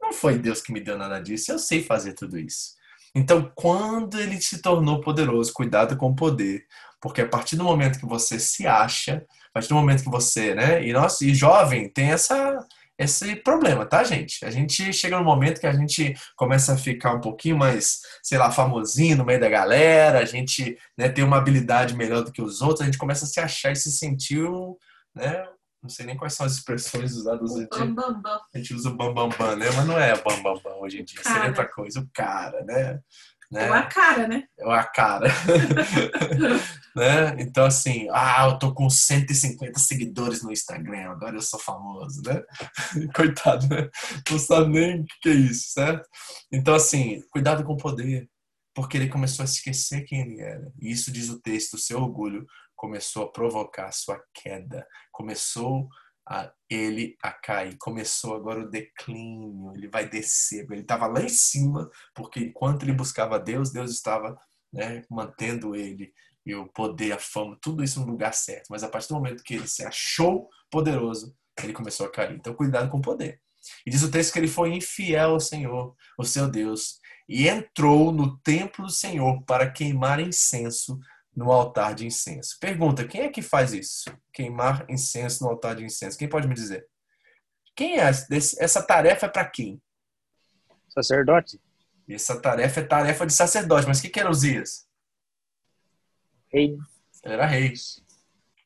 Não foi Deus que me deu nada disso. Eu sei fazer tudo isso. Então, quando ele se tornou poderoso, cuidado com o poder, porque a partir do momento que você se acha, a partir do momento que você, né? E nós, e jovem, tem essa esse problema, tá, gente? A gente chega no momento que a gente começa a ficar um pouquinho mais, sei lá, famosinho no meio da galera, a gente né, tem uma habilidade melhor do que os outros, a gente começa a se achar e se sentir, né? Não sei nem quais são as expressões usadas hoje em dia. Bam, bam, bam. A gente usa o bam, bam, bam, né? Mas não é bam, bam, bam hoje em dia. Seria Cara. outra coisa, o cara, né? Né? É uma cara, né? É a cara. né? Então, assim, ah, eu tô com 150 seguidores no Instagram, agora eu sou famoso, né? Coitado, né? Não sabe nem o que é isso, certo? Então, assim, cuidado com o poder, porque ele começou a esquecer quem ele era. E isso diz o texto, o seu orgulho começou a provocar a sua queda, começou ele a cair, começou agora o declínio, ele vai descer, ele estava lá em cima, porque enquanto ele buscava Deus, Deus estava né, mantendo ele e o poder, a fama, tudo isso no lugar certo. Mas a partir do momento que ele se achou poderoso, ele começou a cair. Então, cuidado com o poder. E diz o texto que ele foi infiel ao Senhor, o seu Deus, e entrou no templo do Senhor para queimar incenso no altar de incenso. Pergunta: quem é que faz isso? Queimar incenso no altar de incenso. Quem pode me dizer? Quem é? Essa tarefa é para quem? Sacerdote? Essa tarefa é tarefa de sacerdote. Mas o que, que era Uzias? Rei. Era rei.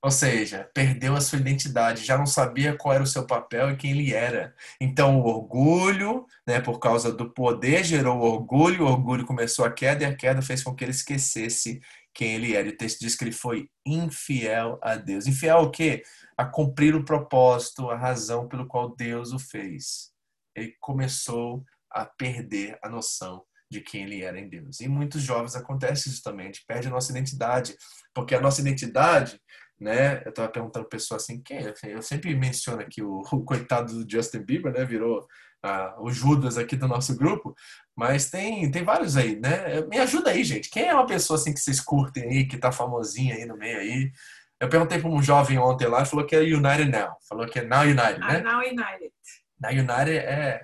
Ou seja, perdeu a sua identidade, já não sabia qual era o seu papel e quem ele era. Então, o orgulho, né, por causa do poder, gerou orgulho, o orgulho começou a queda e a queda fez com que ele esquecesse quem ele era. E o texto diz que ele foi infiel a Deus. Infiel o quê? A cumprir o propósito, a razão pelo qual Deus o fez. Ele começou a perder a noção de quem ele era em Deus. E muitos jovens acontece isso também, a gente perde a nossa identidade, porque a nossa identidade, né, eu estava perguntando pessoa assim, quem é? Eu sempre menciono aqui o, o coitado do Justin Bieber, né, virou ah, o Judas aqui do nosso grupo, mas tem, tem vários aí, né? Me ajuda aí, gente. Quem é uma pessoa assim que vocês curtem aí, que tá famosinha aí no meio aí? Eu perguntei para um jovem ontem lá, ele falou que é United Now. Falou que é Now United, A né? Now United. Na United é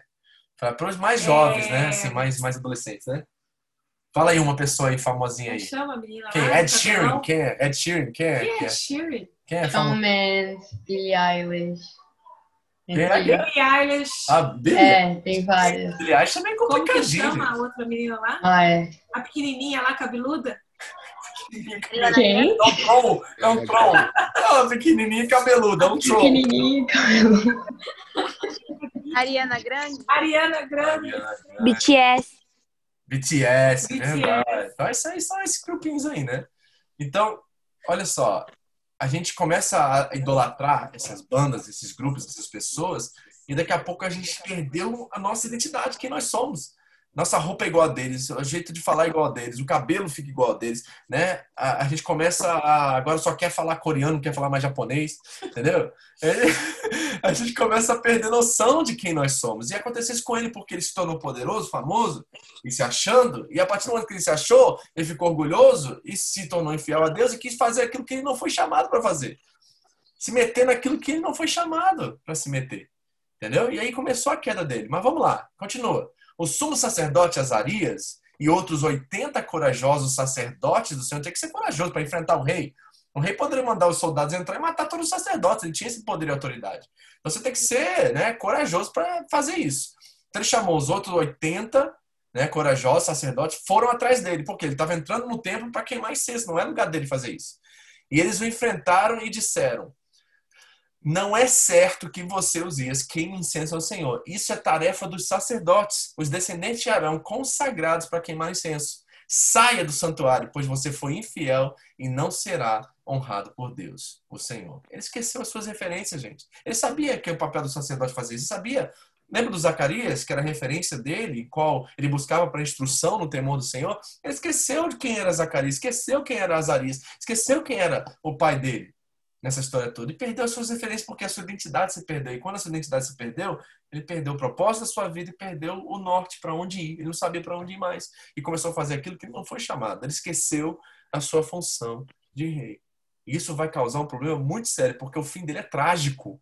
para os mais jovens, né? Assim, mais, mais adolescentes, né? Fala aí uma pessoa aí famosinha aí. chama a menina Quem? lá? Ed Sheeran. Quem é? Ed Sheeran. Quem é? Quem Quem é é, Sheeran? Quem é famoso? Mendes, Billie Eilish. É? Tem- Billie Eilish. A Billie. É, tem várias. Billie Eilish também é Como que chama a gente. outra menina lá? Ah, é. A pequenininha lá, cabeluda? Quem? É um troll. É um troll. É uma pequenininha e cabeluda. É um troll. Pequenininho. Ariana Grande? Ariana Grande. BTS. BTS, BTS. verdade. Então, aí são esses grupinhos aí, né? Então, olha só. A gente começa a idolatrar essas bandas, esses grupos, essas pessoas, e daqui a pouco a gente perdeu a nossa identidade, quem nós somos. Nossa roupa é igual a deles, o jeito de falar é igual a deles, o cabelo fica igual a deles, né? A, a gente começa a agora só quer falar coreano, quer falar mais japonês, entendeu? A gente começa a perder noção de quem nós somos. E aconteceu isso com ele porque ele se tornou poderoso, famoso, e se achando, e a partir do momento que ele se achou, ele ficou orgulhoso e se tornou infiel a Deus e quis fazer aquilo que ele não foi chamado para fazer. Se meter naquilo que ele não foi chamado para se meter. Entendeu? E aí começou a queda dele. Mas vamos lá, continua. O sumo sacerdote Azarias e outros 80 corajosos sacerdotes do Senhor tinha que ser corajoso para enfrentar o rei. O rei poderia mandar os soldados entrar e matar todos os sacerdotes, ele tinha esse poder e autoridade. Então você tem que ser né, corajoso para fazer isso. Então ele chamou os outros 80 né, corajosos sacerdotes, foram atrás dele, porque ele estava entrando no templo para queimar incenso, não é lugar dele fazer isso. E eles o enfrentaram e disseram: não é certo que você, Uzias, queime incenso ao Senhor. Isso é tarefa dos sacerdotes, os descendentes de Arão, consagrados para queimar incenso. Saia do santuário, pois você foi infiel e não será honrado por Deus, o Senhor. Ele esqueceu as suas referências, gente. Ele sabia que o papel do sacerdote fazia isso. Ele sabia. Lembra do Zacarias, que era a referência dele, qual ele buscava para instrução no temor do Senhor? Ele esqueceu de quem era Zacarias, esqueceu quem era Azarias, esqueceu quem era o pai dele nessa história toda. E perdeu as suas referências porque a sua identidade se perdeu. E quando a sua identidade se perdeu, ele perdeu o propósito da sua vida e perdeu o norte para onde ir. Ele não sabia para onde ir mais. E começou a fazer aquilo que não foi chamado. Ele esqueceu a sua função de rei. E isso vai causar um problema muito sério, porque o fim dele é trágico.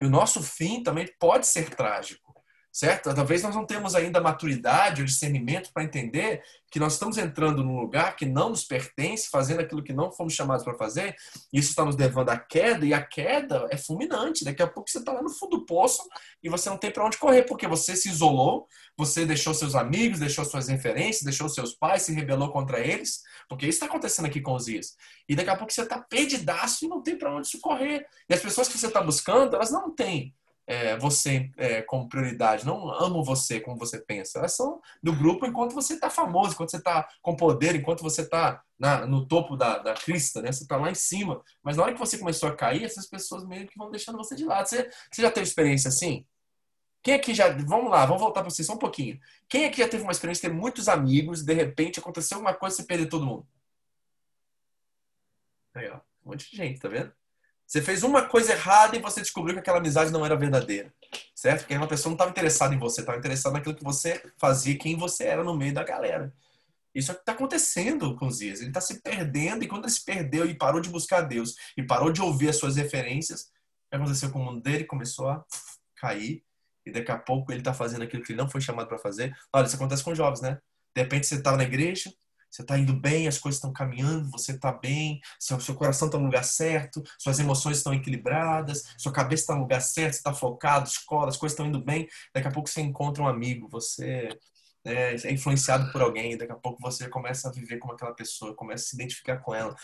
E o nosso fim também pode ser trágico certo? Talvez nós não temos ainda maturidade ou discernimento para entender que nós estamos entrando num lugar que não nos pertence, fazendo aquilo que não fomos chamados para fazer. Isso está nos levando à queda e a queda é fulminante. Daqui a pouco você está lá no fundo do poço e você não tem para onde correr porque você se isolou, você deixou seus amigos, deixou suas referências, deixou seus pais, se rebelou contra eles, porque isso está acontecendo aqui com os dias. E daqui a pouco você está perdidaço e não tem para onde socorrer. E as pessoas que você está buscando, elas não têm é, você é, como prioridade, não amam você como você pensa. Elas são do grupo enquanto você está famoso, enquanto você está com poder, enquanto você está no topo da, da crista, né? Você está lá em cima. Mas na hora que você começou a cair, essas pessoas meio que vão deixando você de lado. Você, você já teve experiência assim? Quem aqui já. Vamos lá, vamos voltar para você só um pouquinho. Quem aqui já teve uma experiência de ter muitos amigos e de repente aconteceu alguma coisa e você perdeu todo mundo? Aí, ó. Um monte de gente, tá vendo? Você fez uma coisa errada e você descobriu que aquela amizade não era verdadeira. Certo? Porque aquela pessoa não estava interessada em você, estava interessada naquilo que você fazia, quem você era no meio da galera. Isso é o que está acontecendo com os dias. Ele está se perdendo e quando ele se perdeu e parou de buscar Deus e parou de ouvir as suas referências, o que aconteceu com o mundo dele? Começou a cair e daqui a pouco ele está fazendo aquilo que ele não foi chamado para fazer. Olha, isso acontece com jovens, né? De repente você estava tá na igreja, você está indo bem, as coisas estão caminhando, você está bem, seu, seu coração está no lugar certo, suas emoções estão equilibradas, sua cabeça está no lugar certo, está focado, escola, as coisas estão indo bem. Daqui a pouco você encontra um amigo, você né, é influenciado por alguém, daqui a pouco você começa a viver como aquela pessoa, começa a se identificar com ela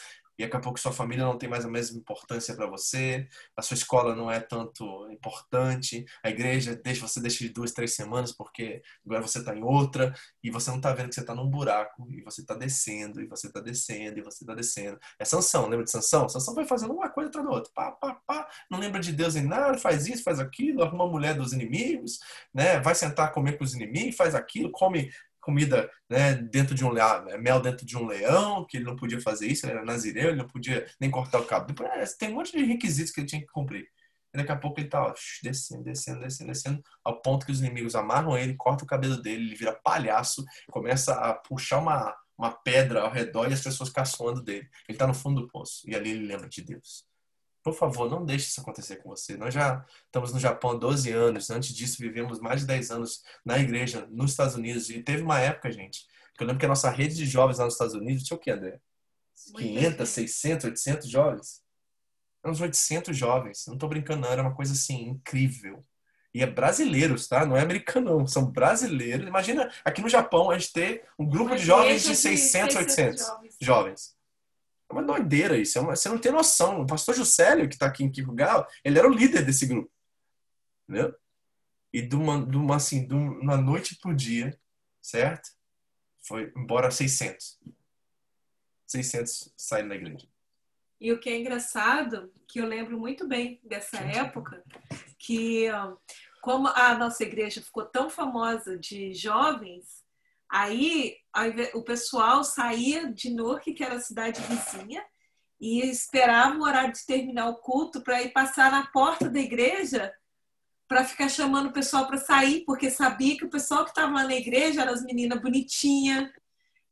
e daqui a pouco sua família não tem mais a mesma importância para você, a sua escola não é tanto importante, a igreja deixa você deixa de duas, três semanas porque agora você está em outra e você não está vendo que você está num buraco e você está descendo e você está descendo e você está descendo. É Sansão, lembra de Sansão? Sansão vai fazendo uma coisa atrás da outra, pá, pá, pá, não lembra de Deus em nada, faz isso, faz aquilo, arruma a mulher dos inimigos, né? Vai sentar comer com os inimigos, faz aquilo, come comida né, dentro de um é, mel dentro de um leão, que ele não podia fazer isso, ele era nazireu, ele não podia nem cortar o cabelo. Tem um monte de requisitos que ele tinha que cumprir. E daqui a pouco ele tá ó, descendo, descendo, descendo, descendo, ao ponto que os inimigos amarram ele, cortam o cabelo dele, ele vira palhaço, começa a puxar uma, uma pedra ao redor e as pessoas caçoando dele. Ele está no fundo do poço e ali ele lembra de Deus. Por favor, não deixe isso acontecer com você. Nós já estamos no Japão há 12 anos. Antes disso, vivemos mais de 10 anos na igreja nos Estados Unidos. E teve uma época, gente, que eu lembro que a nossa rede de jovens lá nos Estados Unidos tinha o quê, André? 500, 600, 800 jovens? Uns 800 jovens. Não estou brincando, não. Era uma coisa assim, incrível. E é brasileiros, tá? Não é americano, não. São brasileiros. Imagina aqui no Japão a gente ter um grupo de jovens de 600, 800 jovens. jovens. É uma doideira isso. É uma, você não tem noção. O pastor Juscelio, que está aqui em Kikugawa, ele era o líder desse grupo. Entendeu? E de uma, de uma, assim, de uma noite pro dia, certo? Foi embora 600. 600 saíram da igreja. E o que é engraçado, que eu lembro muito bem dessa época, que como a nossa igreja ficou tão famosa de jovens, Aí o pessoal saía de Newark, que era a cidade vizinha, e esperava o horário de terminar o culto para ir passar na porta da igreja para ficar chamando o pessoal para sair, porque sabia que o pessoal que estava lá na igreja eram as meninas bonitinhas,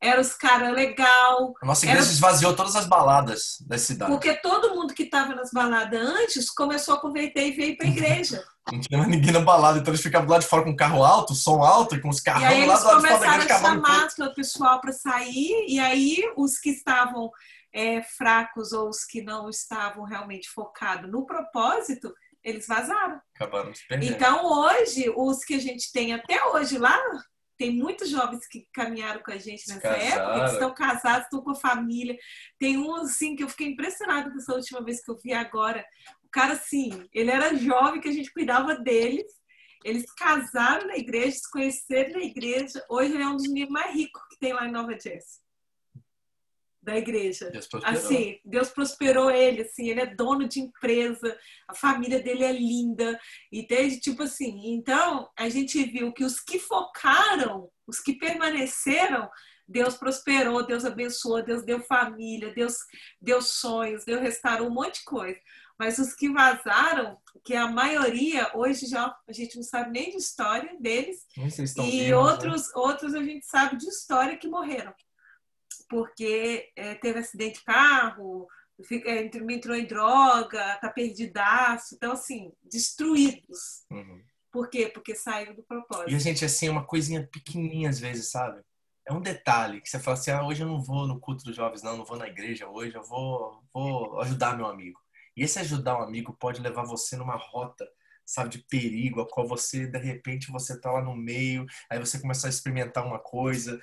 eram os caras legal. A nossa igreja era... esvaziou todas as baladas da cidade. Porque todo mundo que estava nas baladas antes começou a converter e veio para a igreja. Não tinha mais ninguém na balada, então eles ficavam lá de fora com carro alto, som alto, e com os carros lá do lado de fora da igreja. começaram a chamar o pessoal para sair, e aí os que estavam é, fracos ou os que não estavam realmente focados no propósito, eles vazaram. Acabaram de perder. Então, hoje, os que a gente tem até hoje lá, tem muitos jovens que caminharam com a gente nessa Casaram. época, que estão casados, estão com a família. Tem um, assim, que eu fiquei impressionada com essa última vez que eu vi agora. O cara, assim, ele era jovem, que a gente cuidava deles. Eles casaram na igreja, se conheceram na igreja. Hoje ele é um dos meninos mais ricos que tem lá em Nova Jersey da igreja. Deus prosperou. Assim, Deus prosperou ele, assim, ele é dono de empresa, a família dele é linda, e desde tipo assim, então a gente viu que os que focaram, os que permaneceram, Deus prosperou, Deus abençoou, Deus deu família, Deus deu sonhos, Deus restaurou um monte de coisa. Mas os que vazaram, que a maioria, hoje já a gente não sabe nem de história deles, e vivos, né? outros, né? outros a gente sabe de história que morreram porque é, teve acidente de carro, é, entrou em droga, tá perdidaço. Então, assim, destruídos. Uhum. Por quê? Porque saíram do propósito. E a gente, assim, é uma coisinha pequenininha às vezes, sabe? É um detalhe que você fala assim, ah, hoje eu não vou no culto dos jovens, não, não vou na igreja hoje, eu vou, vou ajudar meu amigo. E esse ajudar um amigo pode levar você numa rota sabe, de perigo, a qual você, de repente, você tá lá no meio, aí você começa a experimentar uma coisa.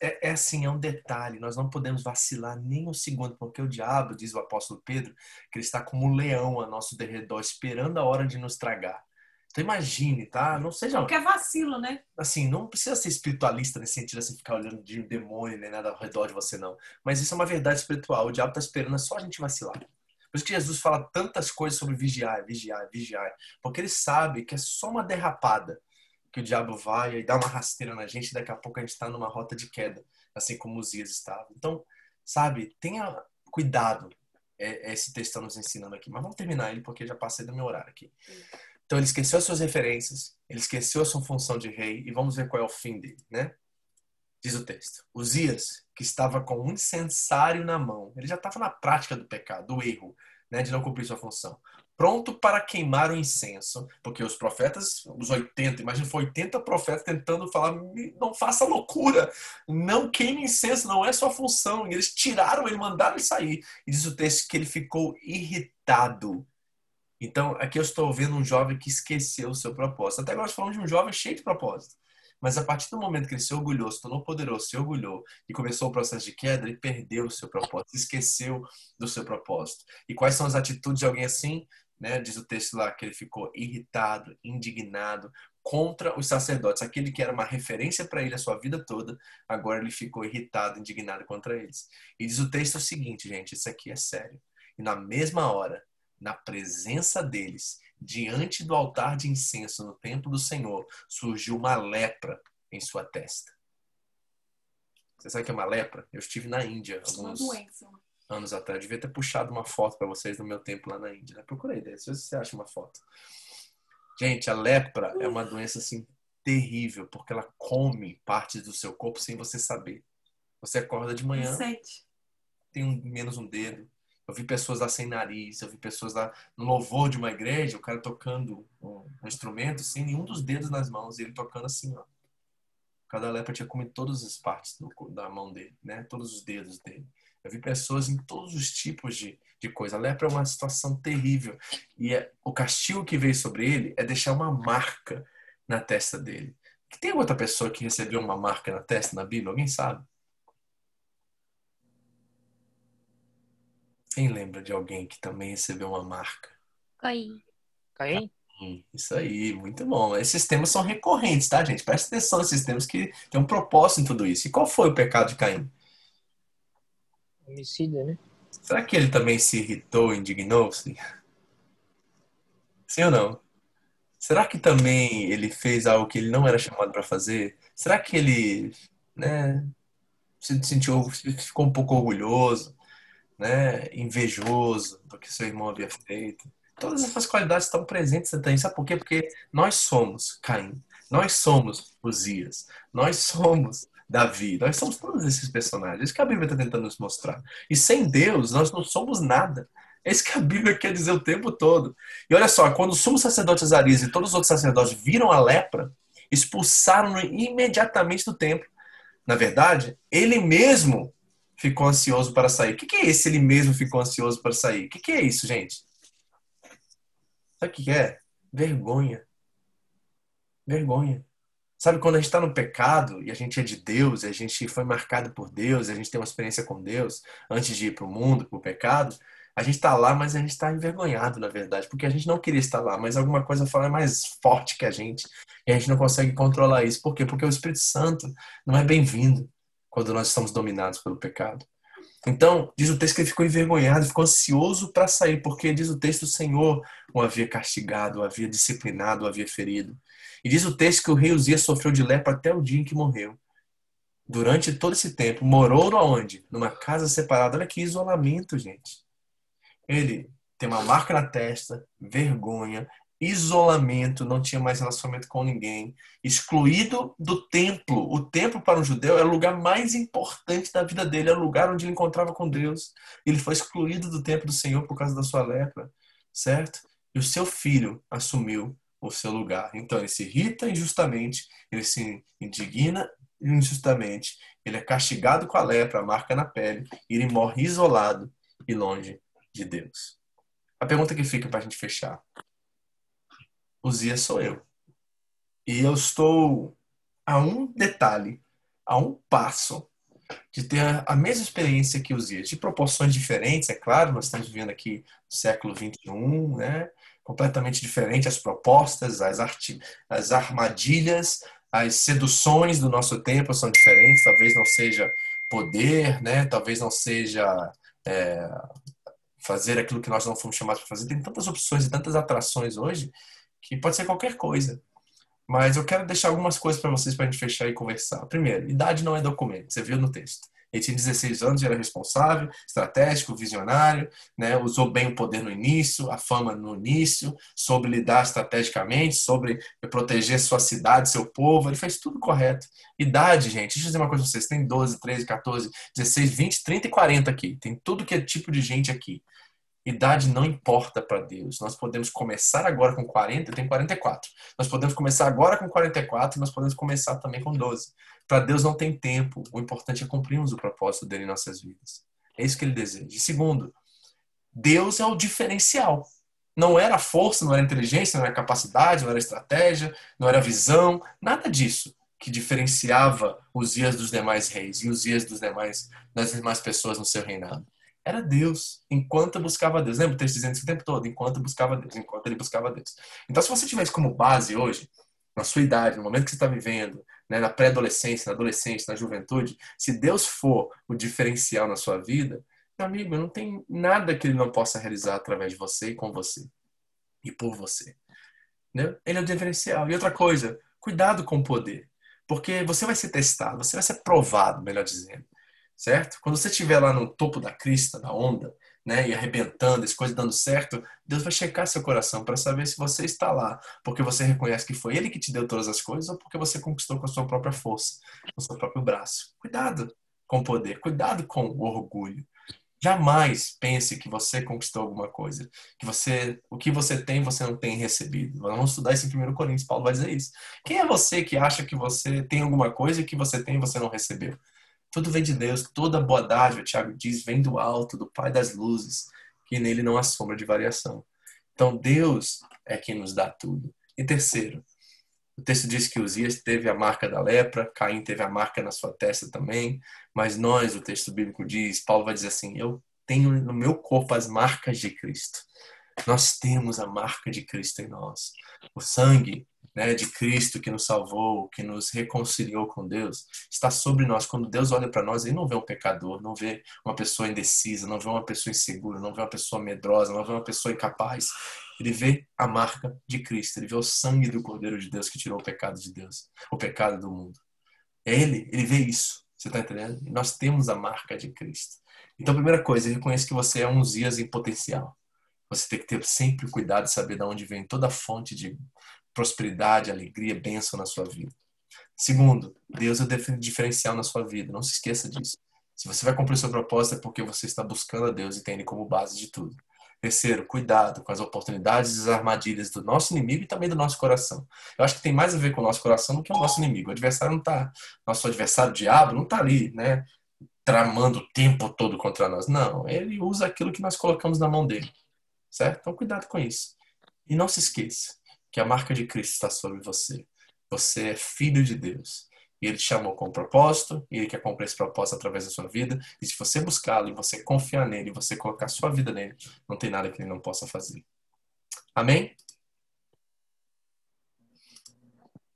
É, é assim, é um detalhe, nós não podemos vacilar nem um segundo, porque o diabo, diz o apóstolo Pedro, que ele está como um leão a nosso derredor, esperando a hora de nos tragar. Então imagine, tá? Não seja. Porque é vacilo, né? Assim, não precisa ser espiritualista nesse sentido, assim, ficar olhando de demônio nem nada ao redor de você, não. Mas isso é uma verdade espiritual. O diabo tá esperando é só a gente vacilar. Por isso que Jesus fala tantas coisas sobre vigiar, vigiar, vigiar. Porque ele sabe que é só uma derrapada que o diabo vai e dá uma rasteira na gente e daqui a pouco a gente está numa rota de queda, assim como os dias estavam. Então, sabe, tenha cuidado. É, é esse texto está nos ensinando aqui. Mas vamos terminar ele porque já passei do meu horário aqui. Então ele esqueceu as suas referências, ele esqueceu a sua função de rei e vamos ver qual é o fim dele, né? Diz o texto. Uzias, que estava com um incensário na mão, ele já estava na prática do pecado, do erro, né, de não cumprir sua função. Pronto para queimar o incenso, porque os profetas, os 80, imagina, foi 80 profetas tentando falar: não faça loucura, não queime incenso, não é sua função. E eles tiraram ele, mandaram ele sair. E diz o texto que ele ficou irritado. Então, aqui eu estou vendo um jovem que esqueceu o seu propósito. Até agora falamos de um jovem cheio de propósito. Mas a partir do momento que ele se orgulhou, se tornou poderoso, se orgulhou e começou o processo de queda, ele perdeu o seu propósito, esqueceu do seu propósito. E quais são as atitudes de alguém assim? Né? Diz o texto lá que ele ficou irritado, indignado contra os sacerdotes. Aquele que era uma referência para ele a sua vida toda, agora ele ficou irritado, indignado contra eles. E diz o texto o seguinte, gente, isso aqui é sério. E na mesma hora, na presença deles, diante do altar de incenso no templo do Senhor, surgiu uma lepra em sua testa. Você sabe o que é uma lepra? Eu estive na Índia alguns anos atrás. Eu devia ter puxado uma foto para vocês do meu tempo lá na Índia. Né? Procurei, se você acha uma foto. Gente, a lepra é uma doença assim terrível, porque ela come partes do seu corpo sem você saber. Você acorda de manhã, tem um, menos um dedo, eu vi pessoas lá sem nariz, eu vi pessoas lá no louvor de uma igreja, o cara tocando um, um instrumento sem nenhum dos dedos nas mãos, e ele tocando assim, ó. Cada lepra tinha comido todas as partes do, da mão dele, né? Todos os dedos dele. Eu vi pessoas em todos os tipos de, de coisa. A lepra é uma situação terrível. E é, o castigo que veio sobre ele é deixar uma marca na testa dele. Tem outra pessoa que recebeu uma marca na testa na Bíblia? Alguém sabe? Quem lembra de alguém que também recebeu uma marca? Caim. Caim? Isso aí, muito bom. Esses temas são recorrentes, tá, gente? Presta atenção nesses temas que tem um propósito em tudo isso. E qual foi o pecado de Caim? Homicídio, né? Será que ele também se irritou, indignou-se? Sim ou não? Será que também ele fez algo que ele não era chamado para fazer? Será que ele né? Se sentiu, ficou um pouco orgulhoso, né? Invejoso do que seu irmão havia feito. Todas essas qualidades estão presentes também. Sabe por quê? Porque nós somos Caim. Nós somos Uzias. Nós somos Davi. Nós somos todos esses personagens. Isso que a Bíblia está tentando nos mostrar. E sem Deus, nós não somos nada. É isso que a Bíblia quer dizer o tempo todo. E olha só, quando o sumo sacerdote Azarias e todos os outros sacerdotes viram a lepra, expulsaram-no imediatamente do templo. Na verdade, ele mesmo ficou ansioso para sair. O que é esse ele mesmo ficou ansioso para sair? O que é isso, gente? Sabe o que é? Vergonha. Vergonha. Sabe quando a gente está no pecado e a gente é de Deus, a gente foi marcado por Deus, a gente tem uma experiência com Deus antes de ir para o mundo, para o pecado, a gente está lá, mas a gente está envergonhado, na verdade, porque a gente não queria estar lá, mas alguma coisa fala mais forte que a gente e a gente não consegue controlar isso. Por quê? Porque o Espírito Santo não é bem-vindo quando nós estamos dominados pelo pecado. Então, diz o texto que ele ficou envergonhado, ficou ansioso para sair, porque diz o texto: o Senhor o havia castigado, o havia disciplinado, o havia ferido. E diz o texto que o rei Uzias sofreu de lepra até o dia em que morreu. Durante todo esse tempo, morou aonde? Numa casa separada. Olha que isolamento, gente. Ele tem uma marca na testa, vergonha, isolamento, não tinha mais relacionamento com ninguém, excluído do templo. O templo para um judeu é o lugar mais importante da vida dele, é o lugar onde ele encontrava com Deus. Ele foi excluído do templo do Senhor por causa da sua lepra, certo? E o seu filho assumiu o seu lugar. Então ele se irrita injustamente, ele se indigna injustamente, ele é castigado com a lepra, a marca na pele, e ele morre isolado e longe de Deus. A pergunta que fica para a gente fechar: Uzias sou eu. E eu estou a um detalhe, a um passo de ter a mesma experiência que Uzias, de proporções diferentes, é claro, nós estamos vivendo aqui no século 21, né? completamente diferente as propostas, as, arti as armadilhas, as seduções do nosso tempo são diferentes, talvez não seja poder, né? talvez não seja é, fazer aquilo que nós não fomos chamados para fazer. Tem tantas opções e tantas atrações hoje que pode ser qualquer coisa. Mas eu quero deixar algumas coisas para vocês para a gente fechar e conversar. Primeiro, idade não é documento, você viu no texto. Ele tinha 16 anos, era responsável, estratégico, visionário, né? usou bem o poder no início, a fama no início, soube lidar estrategicamente, sobre proteger sua cidade, seu povo, ele fez tudo correto. Idade, gente, deixa eu dizer uma coisa para vocês: tem 12, 13, 14, 16, 20, 30 e 40 aqui. Tem tudo que é tipo de gente aqui. Idade não importa para Deus. Nós podemos começar agora com 40, eu tenho 44. Nós podemos começar agora com 44 e nós podemos começar também com 12. Para Deus não tem tempo. O importante é cumprirmos o propósito dele em nossas vidas. É isso que ele deseja. E segundo, Deus é o diferencial. Não era força, não era inteligência, não era capacidade, não era estratégia, não era visão, nada disso que diferenciava os dias dos demais reis e os dias dos demais das demais pessoas no seu reinado era Deus, enquanto buscava Deus. Lembra o texto dizendo isso o tempo todo? Enquanto buscava Deus, enquanto ele buscava Deus. Então, se você tivesse como base hoje, na sua idade, no momento que você está vivendo, né, na pré-adolescência, na adolescência, na juventude, se Deus for o diferencial na sua vida, meu amigo, não tem nada que ele não possa realizar através de você e com você. E por você. Né? Ele é o diferencial. E outra coisa, cuidado com o poder. Porque você vai ser testado, você vai ser provado, melhor dizendo certo? Quando você estiver lá no topo da crista, da onda, né, e arrebentando, as coisas dando certo, Deus vai checar seu coração para saber se você está lá, porque você reconhece que foi Ele que te deu todas as coisas ou porque você conquistou com a sua própria força, com o seu próprio braço. Cuidado com o poder, cuidado com o orgulho. Jamais pense que você conquistou alguma coisa, que você, o que você tem, você não tem recebido. Vamos estudar isso em 1 Coríntios, Paulo vai dizer isso. Quem é você que acha que você tem alguma coisa e que você tem e você não recebeu? Tudo vem de Deus, toda boa dádiva, Tiago diz, vem do alto, do Pai das luzes, que nele não há sombra de variação. Então Deus é quem nos dá tudo. E terceiro, o texto diz que Uzias teve a marca da lepra, Caim teve a marca na sua testa também, mas nós, o texto bíblico diz, Paulo vai dizer assim: eu tenho no meu corpo as marcas de Cristo. Nós temos a marca de Cristo em nós. O sangue né, de Cristo que nos salvou, que nos reconciliou com Deus, está sobre nós. Quando Deus olha para nós, ele não vê um pecador, não vê uma pessoa indecisa, não vê uma pessoa insegura, não vê uma pessoa medrosa, não vê uma pessoa incapaz. Ele vê a marca de Cristo, ele vê o sangue do Cordeiro de Deus que tirou o pecado de Deus, o pecado do mundo. É ele, ele vê isso. Você tá entendendo? Nós temos a marca de Cristo. Então, primeira coisa, reconheça que você é um Zias em potencial. Você tem que ter sempre cuidado de saber de onde vem toda a fonte de prosperidade, alegria, bênção na sua vida. Segundo, Deus é o diferencial na sua vida. Não se esqueça disso. Se você vai cumprir seu propósito é porque você está buscando a Deus e tem Ele como base de tudo. Terceiro, cuidado com as oportunidades e as armadilhas do nosso inimigo e também do nosso coração. Eu acho que tem mais a ver com o nosso coração do que o nosso inimigo. O adversário não está, nosso adversário, o diabo, não está ali, né, tramando o tempo todo contra nós. Não, ele usa aquilo que nós colocamos na mão dele, certo? Então cuidado com isso. E não se esqueça que a marca de Cristo está sobre você. Você é filho de Deus. E ele te chamou com um propósito, e ele quer cumprir esse propósito através da sua vida. E se você buscá-lo, e você confiar nele, e você colocar a sua vida nele, não tem nada que ele não possa fazer. Amém?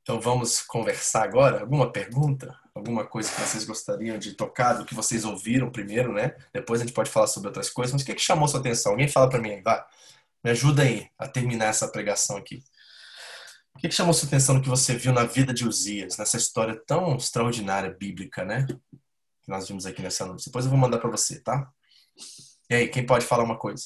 Então vamos conversar agora. Alguma pergunta? Alguma coisa que vocês gostariam de tocar, do que vocês ouviram primeiro, né? Depois a gente pode falar sobre outras coisas. Mas o que, é que chamou sua atenção? Alguém fala para mim aí, vai. Me ajuda aí a terminar essa pregação aqui. O que, que chamou sua atenção no que você viu na vida de Uzias, nessa história tão extraordinária bíblica, né? Que nós vimos aqui nessa noite. Depois eu vou mandar para você, tá? E aí, quem pode falar uma coisa?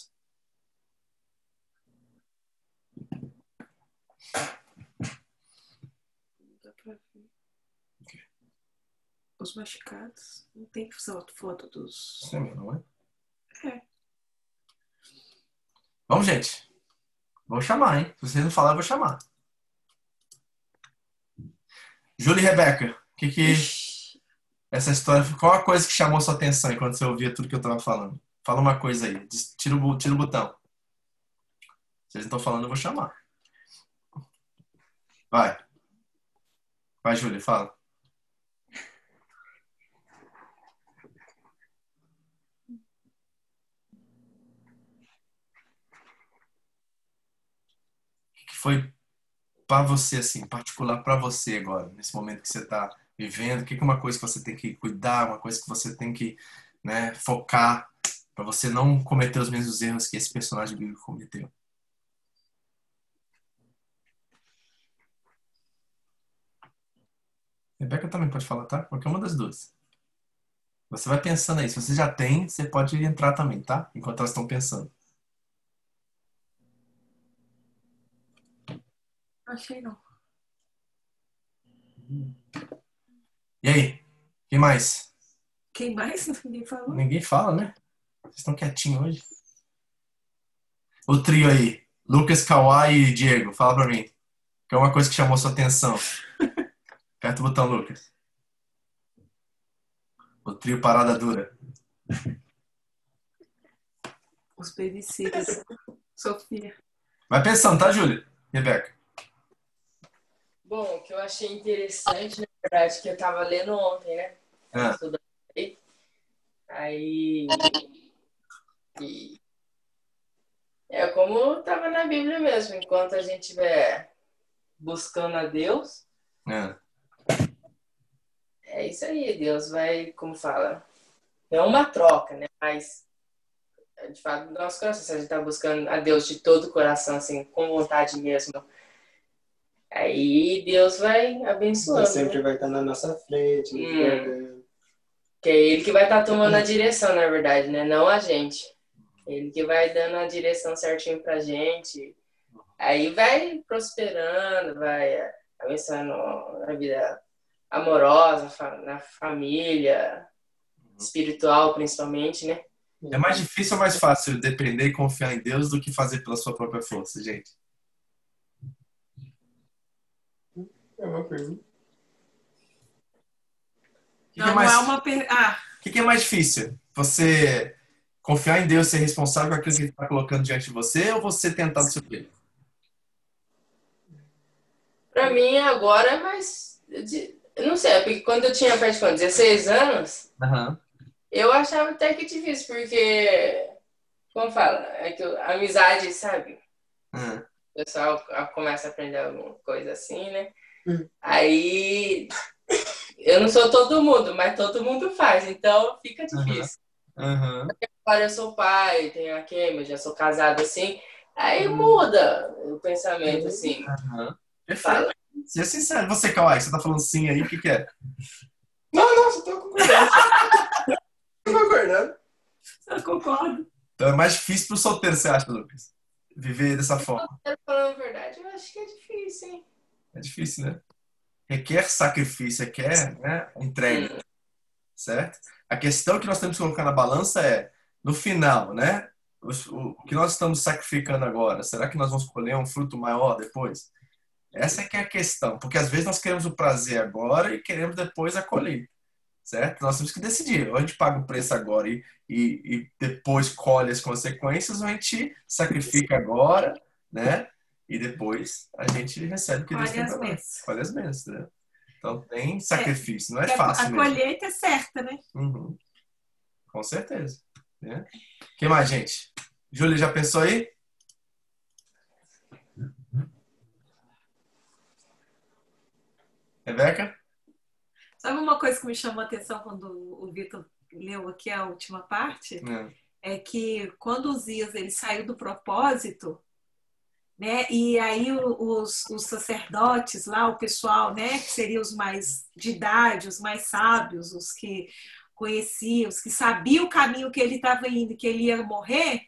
Os machucados. Não tem foto dos. Você mesmo, não é? É. Vamos, gente. Vou chamar, hein? Se vocês não falar, eu vou chamar. Júlia e Rebeca, o que que essa história, qual a coisa que chamou sua atenção enquanto você ouvia tudo que eu estava falando? Fala uma coisa aí, tira o, tira o botão. Vocês não estão falando, eu vou chamar. Vai. Vai, Júlia, fala. O que foi para você, assim, particular para você agora, nesse momento que você está vivendo? O que é uma coisa que você tem que cuidar, uma coisa que você tem que né, focar para você não cometer os mesmos erros que esse personagem bíblico cometeu? Rebeca também pode falar, tá? Qualquer uma das duas. Você vai pensando aí. Se você já tem, você pode entrar também, tá? Enquanto elas estão pensando. Achei não. E aí? Quem mais? Quem mais? Ninguém falou. Ninguém fala, né? Vocês estão quietinhos hoje. O trio aí. Lucas, Kawai e Diego. Fala pra mim. Que é uma coisa que chamou sua atenção. Aperta o botão, Lucas. O trio Parada Dura. Os babysitters. Sofia. Vai pensando, tá, Júlia? Rebeca. Bom, o que eu achei interessante, na verdade, que eu tava lendo ontem, né? Ah. Estudando aí. Aí. E... É como tava na Bíblia mesmo. Enquanto a gente estiver buscando a Deus, É. é isso aí. Deus vai, como fala, é uma troca, né? Mas, de fato, no nosso coração, se a gente tá buscando a Deus de todo o coração, assim, com vontade mesmo, aí Deus vai abençoando. Deus sempre né? vai estar na nossa frente, Hum. Que é ele que vai estar tomando a direção, na verdade, né? Não a gente. Ele que vai dando a direção certinho pra gente. Aí vai prosperando, vai abençoando na vida amorosa, na família, espiritual principalmente, né? É mais difícil ou mais fácil depender e confiar em Deus do que fazer pela sua própria força, gente? É uma pergunta. Que, que Não, é mais, não é uma per... Ah, o que, que é mais difícil? Você confiar em Deus, ser responsável por aquilo que Ele está colocando diante de você ou você tentar do seu jeito? Pra mim, agora é mais. Eu não sei, é porque quando eu tinha perto de quanto, 16 anos, Aham. eu achava até que difícil, porque. Como fala? É que amizade, sabe? Ah, O pessoal começa a aprender alguma coisa assim, né? Hum. Aí. Eu não sou todo mundo, mas todo mundo faz, então fica difícil. Aham. Agora eu sou pai, tenho a Kemi, já sou casado assim. Aí muda o pensamento, assim. Aham. Fala. Perfeito. Seja sincero. Você, Kawai, você tá falando sim aí, o que, que é? Não, não, só tô concordando. tô concordando. Eu concordo. Então é mais difícil pro solteiro, você acha, Lucas? Viver dessa forma. Falando a verdade, eu acho que é difícil, hein? É difícil, né? Requer sacrifício, requer né, entrega. Certo? A questão que nós temos que colocar na balança é, no final, né? O, o- que nós estamos sacrificando agora, será que nós vamos colher um fruto maior depois? Essa é que é a questão, porque às vezes nós queremos o prazer agora e queremos depois a colheita, certo? Nós temos que decidir, ou a gente paga o preço agora e, e, e depois colhe as consequências, ou a gente sacrifica agora, né? E depois a gente recebe o que Deus tem para nós. bênçãos. Colhe as bênçãos, né? Então tem sacrifício, não é Porque a- fácil a mesmo. colheita é certa, né? Uhum. Com certeza. Né? que mais, gente? Júlia, já pensou aí? Rebeca? Sabe uma coisa que me chamou a atenção quando o Vitor leu aqui a última parte? Não. é que quando o Zias ele saiu do propósito, né? E aí os, os sacerdotes lá, o pessoal, né? Que seriam os mais de idade, os mais sábios, os que conheciam, os que sabiam o caminho que ele estava indo, que ele ia morrer,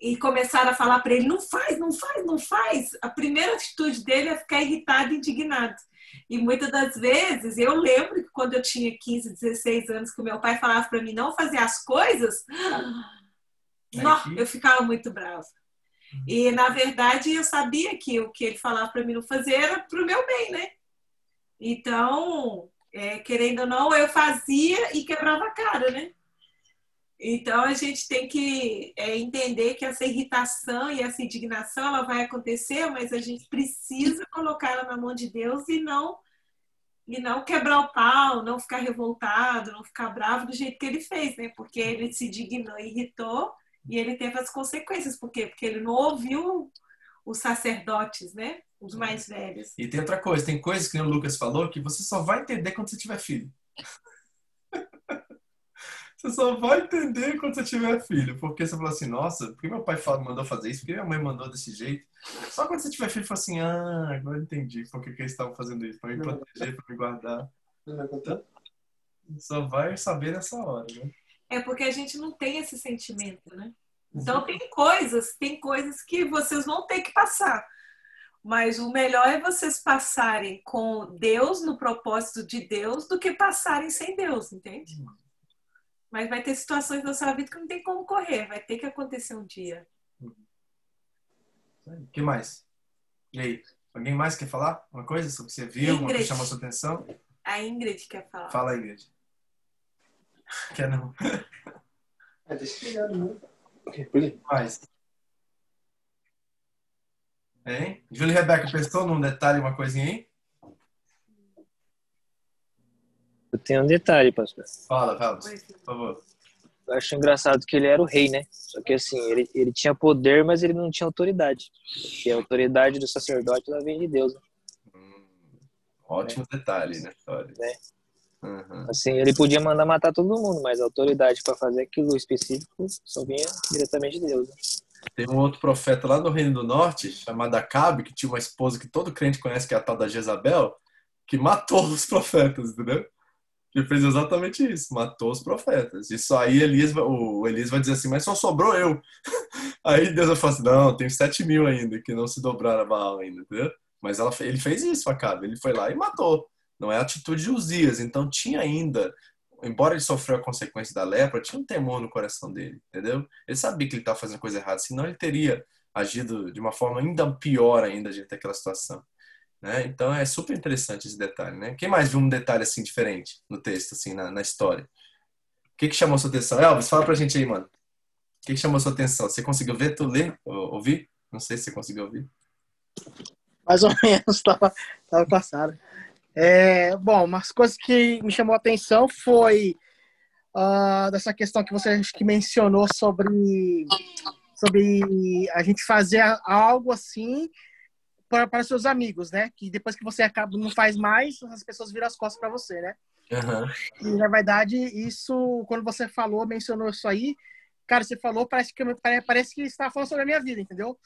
e começaram a falar para ele: não faz, não faz, não faz. A primeira atitude dele é ficar irritado, indignado. E muitas das vezes, eu lembro que quando eu tinha 15, 16 anos, que o meu pai falava para mim não fazer as coisas, nó, eu ficava muito brava. E, na verdade, eu sabia que o que ele falava para mim não fazer era para o meu bem, né? Então, é, querendo ou não, eu fazia e quebrava a cara, né? Então, a gente tem que é, entender que essa irritação e essa indignação, ela vai acontecer, mas a gente precisa colocar ela na mão de Deus e não e não quebrar o pau, não ficar revoltado, não ficar bravo do jeito que ele fez, né? Porque ele se dignou, irritou e ele teve as consequências. Por quê? Porque ele não ouviu os sacerdotes, né? Os mais velhos. E tem outra coisa, tem coisas que nem o Lucas falou que você só vai entender quando você tiver filho. Você só vai entender quando você tiver filho. Porque você fala assim, nossa, por que meu pai fala- mandou fazer isso? Por que minha mãe mandou desse jeito? Só quando você tiver filho, fala assim, ah, agora eu entendi por que, que eles estavam fazendo isso. Pra me proteger, pra me guardar. Contar? Só vai saber nessa hora, né? É porque a gente não tem esse sentimento, né? Então tem coisas, tem coisas que vocês vão ter que passar. Mas o melhor é vocês passarem com Deus no propósito de Deus do que passarem sem Deus, entende? Mas vai ter situações da sua vida que não tem como correr, vai ter que acontecer um dia. O que mais? E aí? Alguém mais quer falar? Uma coisa sobre o que você viu? Uma que chamou sua atenção? A Ingrid quer falar. Fala, Ingrid. Quer não? Deixa eu ligar, né? Mais? Hein? Júlia e Rebeca, pensou num detalhe, uma coisinha aí? Eu tenho um detalhe, pastor. Fala, fala, por favor. Eu acho engraçado que ele era o rei, né? Só que assim, ele, ele tinha poder, mas ele não tinha autoridade. E a autoridade do sacerdote ela vem de Deus. né? Hum, ótimo detalhe na história. Né? Uhum. Assim, ele podia mandar matar todo mundo, mas a autoridade para fazer aquilo específico só vinha diretamente de Deus. né? Tem um outro profeta lá no Reino do Norte, chamado Acabe, que tinha uma esposa que todo crente conhece, que é a tal da Jezabel, que matou os profetas, entendeu? Que fez exatamente isso, matou os profetas. E só aí Elias, vai- o Elias vai dizer assim, mas só sobrou eu. Aí Deus vai falar assim, não, tem sete mil ainda que não se dobraram a Baal ainda, entendeu? Mas ela, ele fez isso, Acabe. Ele foi lá e matou. Não é a atitude de Uzias. Então tinha ainda, embora ele sofreu a consequência da lepra, tinha um temor no coração dele, entendeu? Ele sabia que ele estava fazendo coisa errada, senão ele teria agido de uma forma ainda pior ainda diante daquela situação. Né? Então é super interessante esse detalhe. Né? Quem mais viu um detalhe assim diferente no texto, assim, na, na história? O que, que chamou sua atenção? Elvis, fala pra gente aí, mano. O que, que chamou sua atenção? Você conseguiu ver, tu ler, ou- ouvir? Não sei se você conseguiu ouvir. mais ou menos, tava, tava Sara. É, bom, umas coisas que me chamou a atenção foi ah, dessa questão que você que mencionou sobre, sobre a gente fazer algo assim para, para seus amigos, né? Que depois que você acaba não faz mais, as pessoas viram as costas para você, né? Aham. E na verdade, isso, quando você falou, mencionou isso aí, cara, você falou, parece que, pare- parece que você estava falando sobre a minha vida, entendeu?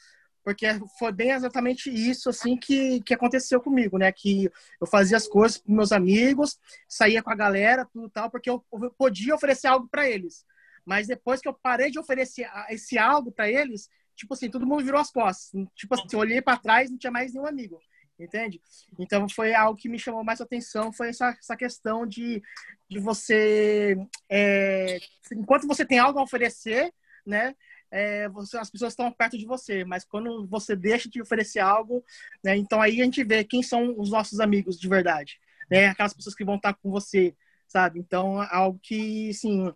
Porque foi bem exatamente isso assim que, que aconteceu comigo, né? Que eu fazia as coisas com meus amigos, saía com a galera, tudo tal, porque eu, eu podia oferecer algo para eles. Mas depois que eu parei de oferecer esse algo para eles, tipo assim, todo mundo virou as costas. Tipo assim, eu olhei para trás, não tinha mais nenhum amigo. Entende? Então foi algo que me chamou mais atenção, foi essa, essa questão de, de você, é, enquanto você tem algo a oferecer, né, é, você, as pessoas estão perto de você, mas quando você deixa de oferecer algo, né, então aí a gente vê quem são os nossos amigos de verdade, né, aquelas pessoas que vão estar com você, sabe? Então, algo que, assim,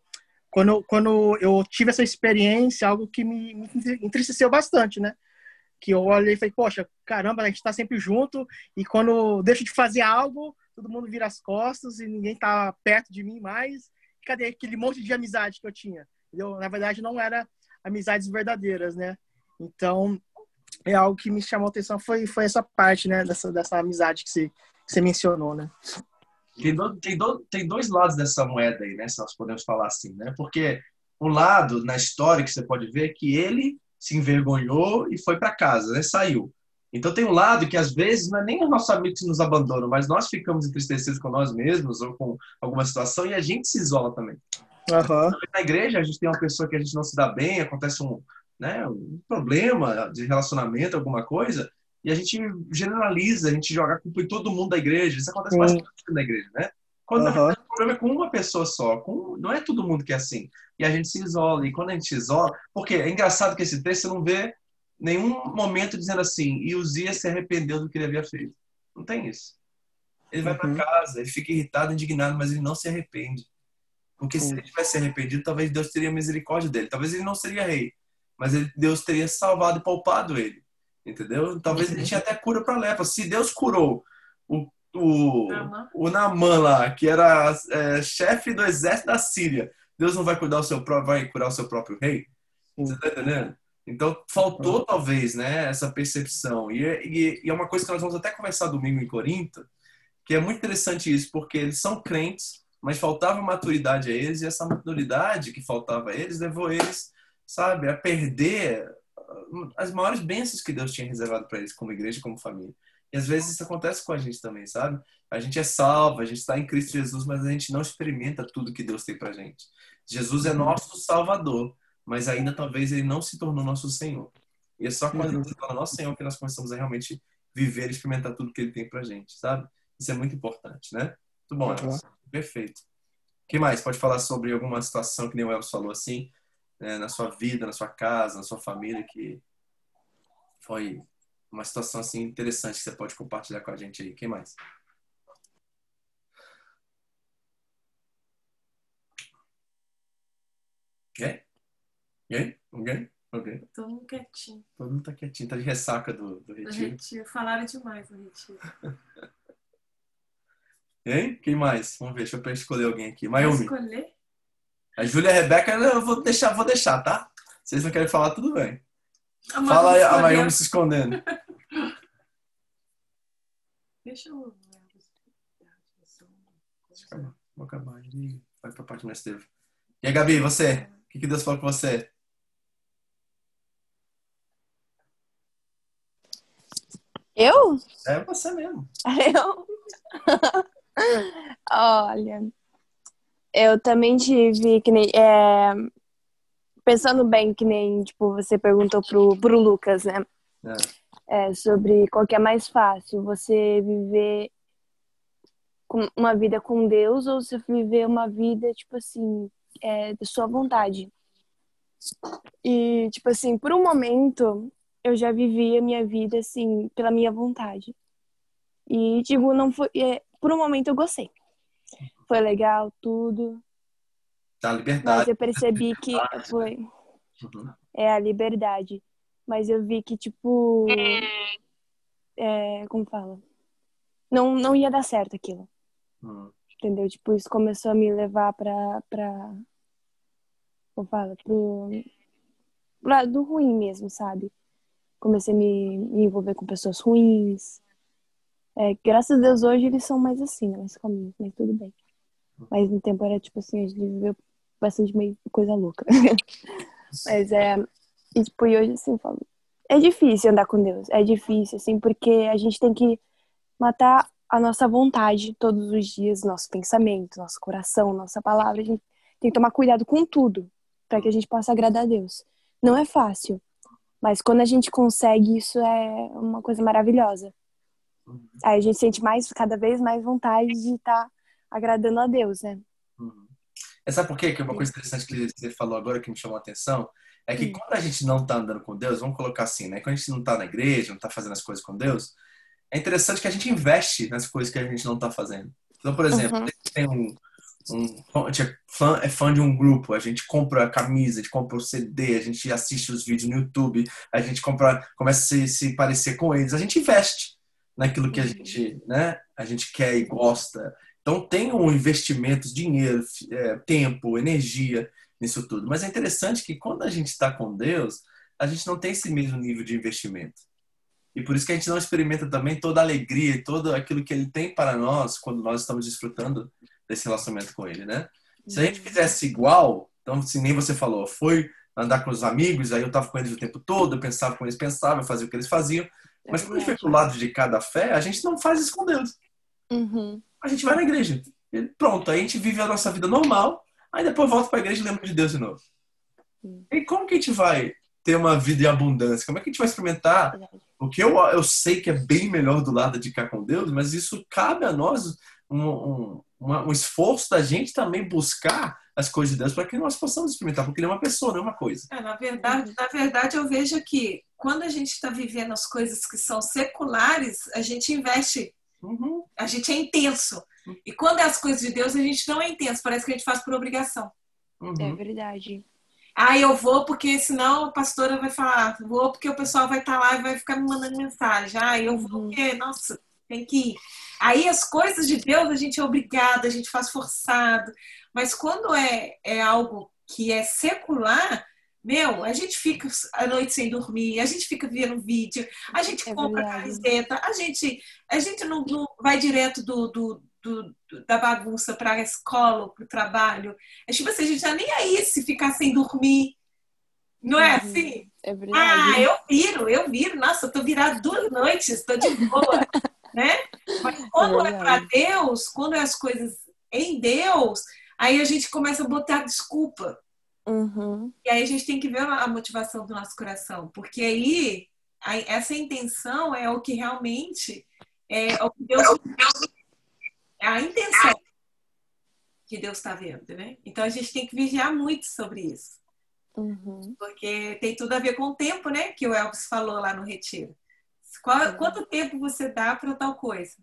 quando, quando eu tive essa experiência, algo que me, me entristeceu bastante, né? Que eu olhei e falei, poxa, caramba, a gente tá sempre junto, e quando eu deixo de fazer algo, todo mundo vira as costas e ninguém tá perto de mim mais. Cadê aquele monte de amizade que eu tinha? Entendeu? Na verdade, não era amizades verdadeiras, né? Então, é algo que me chamou a atenção foi, foi essa parte, né? Dessa, dessa amizade que você, que você mencionou, né? Tem, do, tem, do, tem dois lados dessa moeda aí, né? Se nós podemos falar assim, né? Porque um lado, na história, que você pode ver que ele se envergonhou e foi para casa, né? Saiu. Então tem um lado que às vezes não é nem os nossos amigos nos abandonam, mas nós ficamos entristecidos com nós mesmos ou com alguma situação e a gente se isola também. Uhum. Na igreja, a gente tem uma pessoa que a gente não se dá bem, acontece um, né, um problema de relacionamento, alguma coisa, e a gente generaliza, a gente joga a culpa em todo mundo da igreja. Isso acontece bastante na igreja, né? Quando uhum. o problema é com uma pessoa só, com, não é todo mundo que é assim. E a gente se isola. E quando a gente se isola, porque é engraçado que esse texto você não vê nenhum momento dizendo assim, e Uzias se arrependeu do que ele havia feito. Não tem isso. Ele vai uhum. para casa, ele fica irritado, indignado, mas ele não se arrepende. Porque se ele tivesse arrependido, talvez Deus teria misericórdia dele. Talvez ele não seria rei, mas ele, Deus teria salvado e poupado ele. Entendeu? Talvez ele tinha até cura para lepra. Se Deus curou o, o, o Naaman lá, que era é, chefe do exército da Síria, Deus não vai cuidar o seu próprio, vai curar o seu próprio rei? Você tá entendendo? Então faltou talvez, né, essa percepção. E, e, e, é uma coisa que nós vamos até conversar domingo em Corinto, que é muito interessante isso, porque eles são crentes, mas faltava maturidade a eles, e essa maturidade que faltava a eles levou eles, sabe, a perder uh, as maiores bênçãos que Deus tinha reservado para eles como igreja, como família. E às vezes isso acontece com a gente também, sabe? A gente é salvo, a gente está em Cristo Jesus, mas a gente não experimenta tudo que Deus tem para gente. Jesus é nosso Salvador, mas ainda talvez ele não se tornou nosso Senhor. E é só quando ele se torna nosso Senhor que nós começamos a realmente viver e experimentar tudo que ele tem para gente, sabe? Isso é muito importante, né? Muito bom. Perfeito. O que mais? Pode falar sobre alguma situação que nem o Elvis falou assim, né, na sua vida, na sua casa, na sua família, que foi uma situação assim interessante que você pode compartilhar com a gente aí. Quem mais? Quem? Quem? Alguém? Alguém? Todo mundo quietinho. Todo mundo tá quietinho, tá de ressaca do, do retiro. Do retiro. Falaram demais no retiro. Hein? Quem mais? Vamos ver, deixa eu escolher alguém aqui. Mayumi. Escolher? A Júlia e a Rebeca, eu vou deixar, vou deixar, tá? Vocês não querem falar, tudo bem. A Fala aí, a Mayumi se escondendo. Deixa eu. Vou acabar. Vai pra parte mais teve. E aí, Gabi, você? O que, que Deus falou com você? Eu? É você mesmo. Eu? Olha, eu também tive que nem. É, pensando bem, que nem tipo, você perguntou pro, pro Lucas, né? É. É, sobre qual que é mais fácil, você viver uma vida com Deus ou você viver uma vida, tipo assim, é, de sua vontade. E, tipo assim, por um momento, eu já vivi a minha vida, assim, pela minha vontade. E, tipo, não foi. É, por um momento eu gostei. Foi legal, tudo. Tá, liberdade. Mas eu percebi que foi. Uhum. É a liberdade. Mas eu vi que, tipo. É, como fala? Não, não ia dar certo aquilo. Uhum. Entendeu? Tipo, isso começou a me levar pra. pra como fala? Pro lado ruim mesmo, sabe? Comecei a me, me envolver com pessoas ruins. É, graças a Deus hoje eles são mais assim, né? Mais calminhos, mas tudo bem. Mas no tempo era tipo assim, a gente viveu bastante meio coisa louca. mas é. E tipo, e hoje assim, eu falo, é difícil andar com Deus. É difícil, assim, porque a gente tem que matar a nossa vontade todos os dias, nosso pensamento, nosso coração, nossa palavra. A gente tem que tomar cuidado com tudo para que a gente possa agradar a Deus. Não é fácil, mas quando a gente consegue, isso é uma coisa maravilhosa. Aí a gente sente mais, cada vez mais vontade de estar tá agradando a Deus, né? Uhum. É, sabe por quê? Que é uma coisa interessante que você falou agora que me chamou a atenção é que quando a gente não está andando com Deus, vamos colocar assim, né? Quando a gente não está na igreja, não está fazendo as coisas com Deus, é interessante que a gente investe nas coisas que a gente não está fazendo. Então, por exemplo, uhum. a gente tem um, um, é fã, é fã de um grupo, a gente compra a camisa, a gente compra o CD, a gente assiste os vídeos no YouTube, a gente compra, começa a se, se parecer com eles, a gente investe naquilo que a uhum. gente, né, a gente quer e gosta. Então tem um investimento, dinheiro, é, tempo, energia nisso tudo. Mas é interessante que quando a gente está com Deus, a gente não tem esse mesmo nível de investimento. E por isso que a gente não experimenta também toda a alegria e todo aquilo que Ele tem para nós quando nós estamos desfrutando desse relacionamento com Ele, né? Se a gente fizesse igual, então, se nem você falou, foi andar com os amigos, aí eu estava com eles o tempo todo, eu pensava com eles, pensava, eu fazia o que eles faziam. Mas quando a gente vai pro lado de cada fé, a gente não faz isso com Deus. Uhum. A gente vai na igreja. E pronto, aí a gente vive a nossa vida normal, aí depois volta para a igreja e lembra de Deus de novo. Uhum. E como que a gente vai ter uma vida em abundância? Como é que a gente vai experimentar o que eu, eu sei que é bem melhor do lado de cá com Deus, mas isso cabe a nós um, um, um esforço da gente também buscar as coisas de Deus para que nós possamos experimentar, porque ele é uma pessoa, não é uma coisa. É, na verdade, na verdade, eu vejo que quando a gente está vivendo as coisas que são seculares, a gente investe, uhum. a gente é intenso. E quando é as coisas de Deus, a gente não é intenso, parece que a gente faz por obrigação. Uhum. É verdade. Ah, eu vou porque senão a pastora vai falar, vou porque o pessoal vai estar tá lá e vai ficar me mandando mensagem. Ah, eu vou uhum. porque, nossa, tem que ir. Aí as coisas de Deus a gente é obrigado, a gente faz forçado. Mas quando é, é algo que é secular, meu, a gente fica a noite sem dormir, a gente fica vendo vídeo, a gente é compra verdade. camiseta, a gente, a gente não, não vai direto do, do, do, da bagunça para a escola, para o trabalho. É tipo assim, a gente tá nem aí se ficar sem dormir. Não é uhum. assim? É verdade. Ah, eu viro, eu viro. Nossa, eu tô virada duas noites, estou de boa. né? Mas quando é, é para Deus, quando é as coisas em Deus, Aí a gente começa a botar desculpa. Uhum. E aí a gente tem que ver a motivação do nosso coração, porque aí essa intenção é o que realmente é o que Deus é a intenção que Deus está vendo, né? Então a gente tem que vigiar muito sobre isso, uhum. porque tem tudo a ver com o tempo, né? Que o Elvis falou lá no retiro. Qual. Quanto tempo você dá para tal coisa?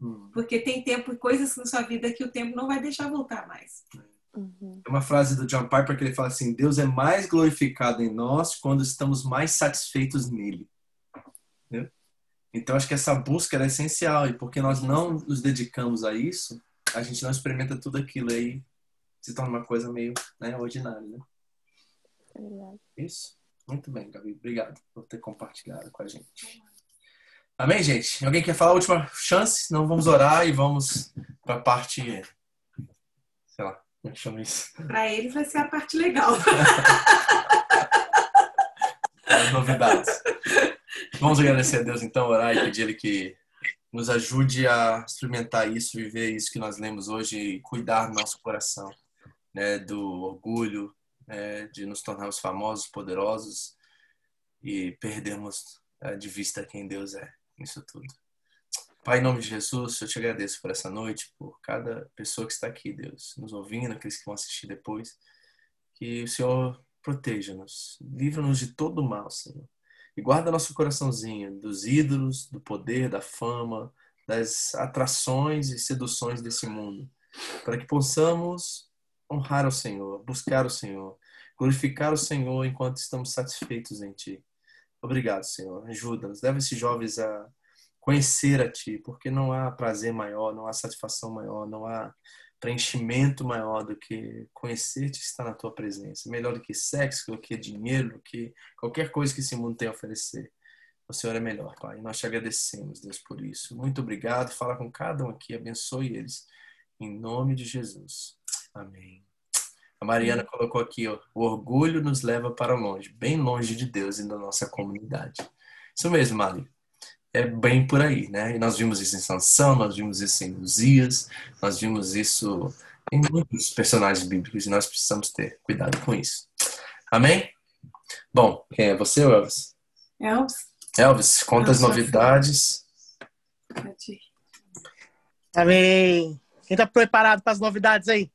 Uhum. Porque tem tempo e coisas na sua vida que o tempo não vai deixar voltar mais. Uhum. uma frase do John Piper que ele fala assim: Deus é mais glorificado em nós quando estamos mais satisfeitos nele. Entendeu? Então acho que essa busca é essencial e porque nós não nos dedicamos a isso, a gente não experimenta tudo aquilo aí se torna uma coisa meio né, ordinária, né? É isso. Muito bem, Gabi. Obrigado por ter compartilhado com a gente. Amém, gente? Alguém quer falar a última chance? Não vamos orar e vamos para a parte. Sei lá, como é que chama isso? Para ele vai ser a parte legal. As novidades. Vamos agradecer a Deus então, orar e pedir Ele que nos ajude a experimentar isso, viver isso que nós lemos hoje e cuidar do nosso coração, né, do orgulho, né, de nos tornarmos famosos, poderosos e perdermos é, de vista quem Deus é isso tudo. Pai, em nome de Jesus, eu te agradeço por essa noite, por cada pessoa que está aqui, Deus, nos ouvindo, aqueles que vão assistir depois. Que o Senhor proteja-nos, livra-nos de todo o mal, Senhor. E guarda nosso coraçãozinho dos ídolos, do poder, da fama, das atrações e seduções desse mundo, para que possamos honrar o Senhor, buscar o Senhor, glorificar o Senhor enquanto estamos satisfeitos em Ti. Obrigado, Senhor. Ajuda-nos. Leva esses jovens a conhecer a Ti, porque não há prazer maior, não há satisfação maior, não há preenchimento maior do que conhecer-te estar na Tua presença. Melhor do que sexo, do que dinheiro, do que qualquer coisa que esse mundo tem a oferecer. O Senhor é melhor, Pai. Nós te agradecemos, Deus, por isso. Muito obrigado. Fala com cada um aqui, abençoe eles. Em nome de Jesus. Amém. A Mariana colocou aqui, ó, o orgulho nos leva para longe, bem longe de Deus e da nossa comunidade. Isso mesmo, Mari. É bem por aí, né? E nós vimos isso em Sansão, nós vimos isso em Uzias, nós vimos isso em muitos personagens bíblicos e nós precisamos ter cuidado com isso. Amém? Bom, quem é você, Elvis? Elvis? Elvis, conta as novidades. Amém. Quem tá preparado para as novidades aí?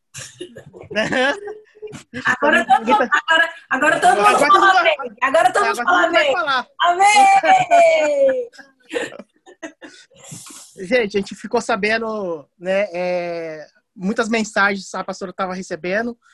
Agora todo mundo, agora, agora todo mundo agora, fala bem. Agora todo mundo fala bem. Amém! Gente, a gente ficou sabendo, né, é, muitas mensagens a pastora estava recebendo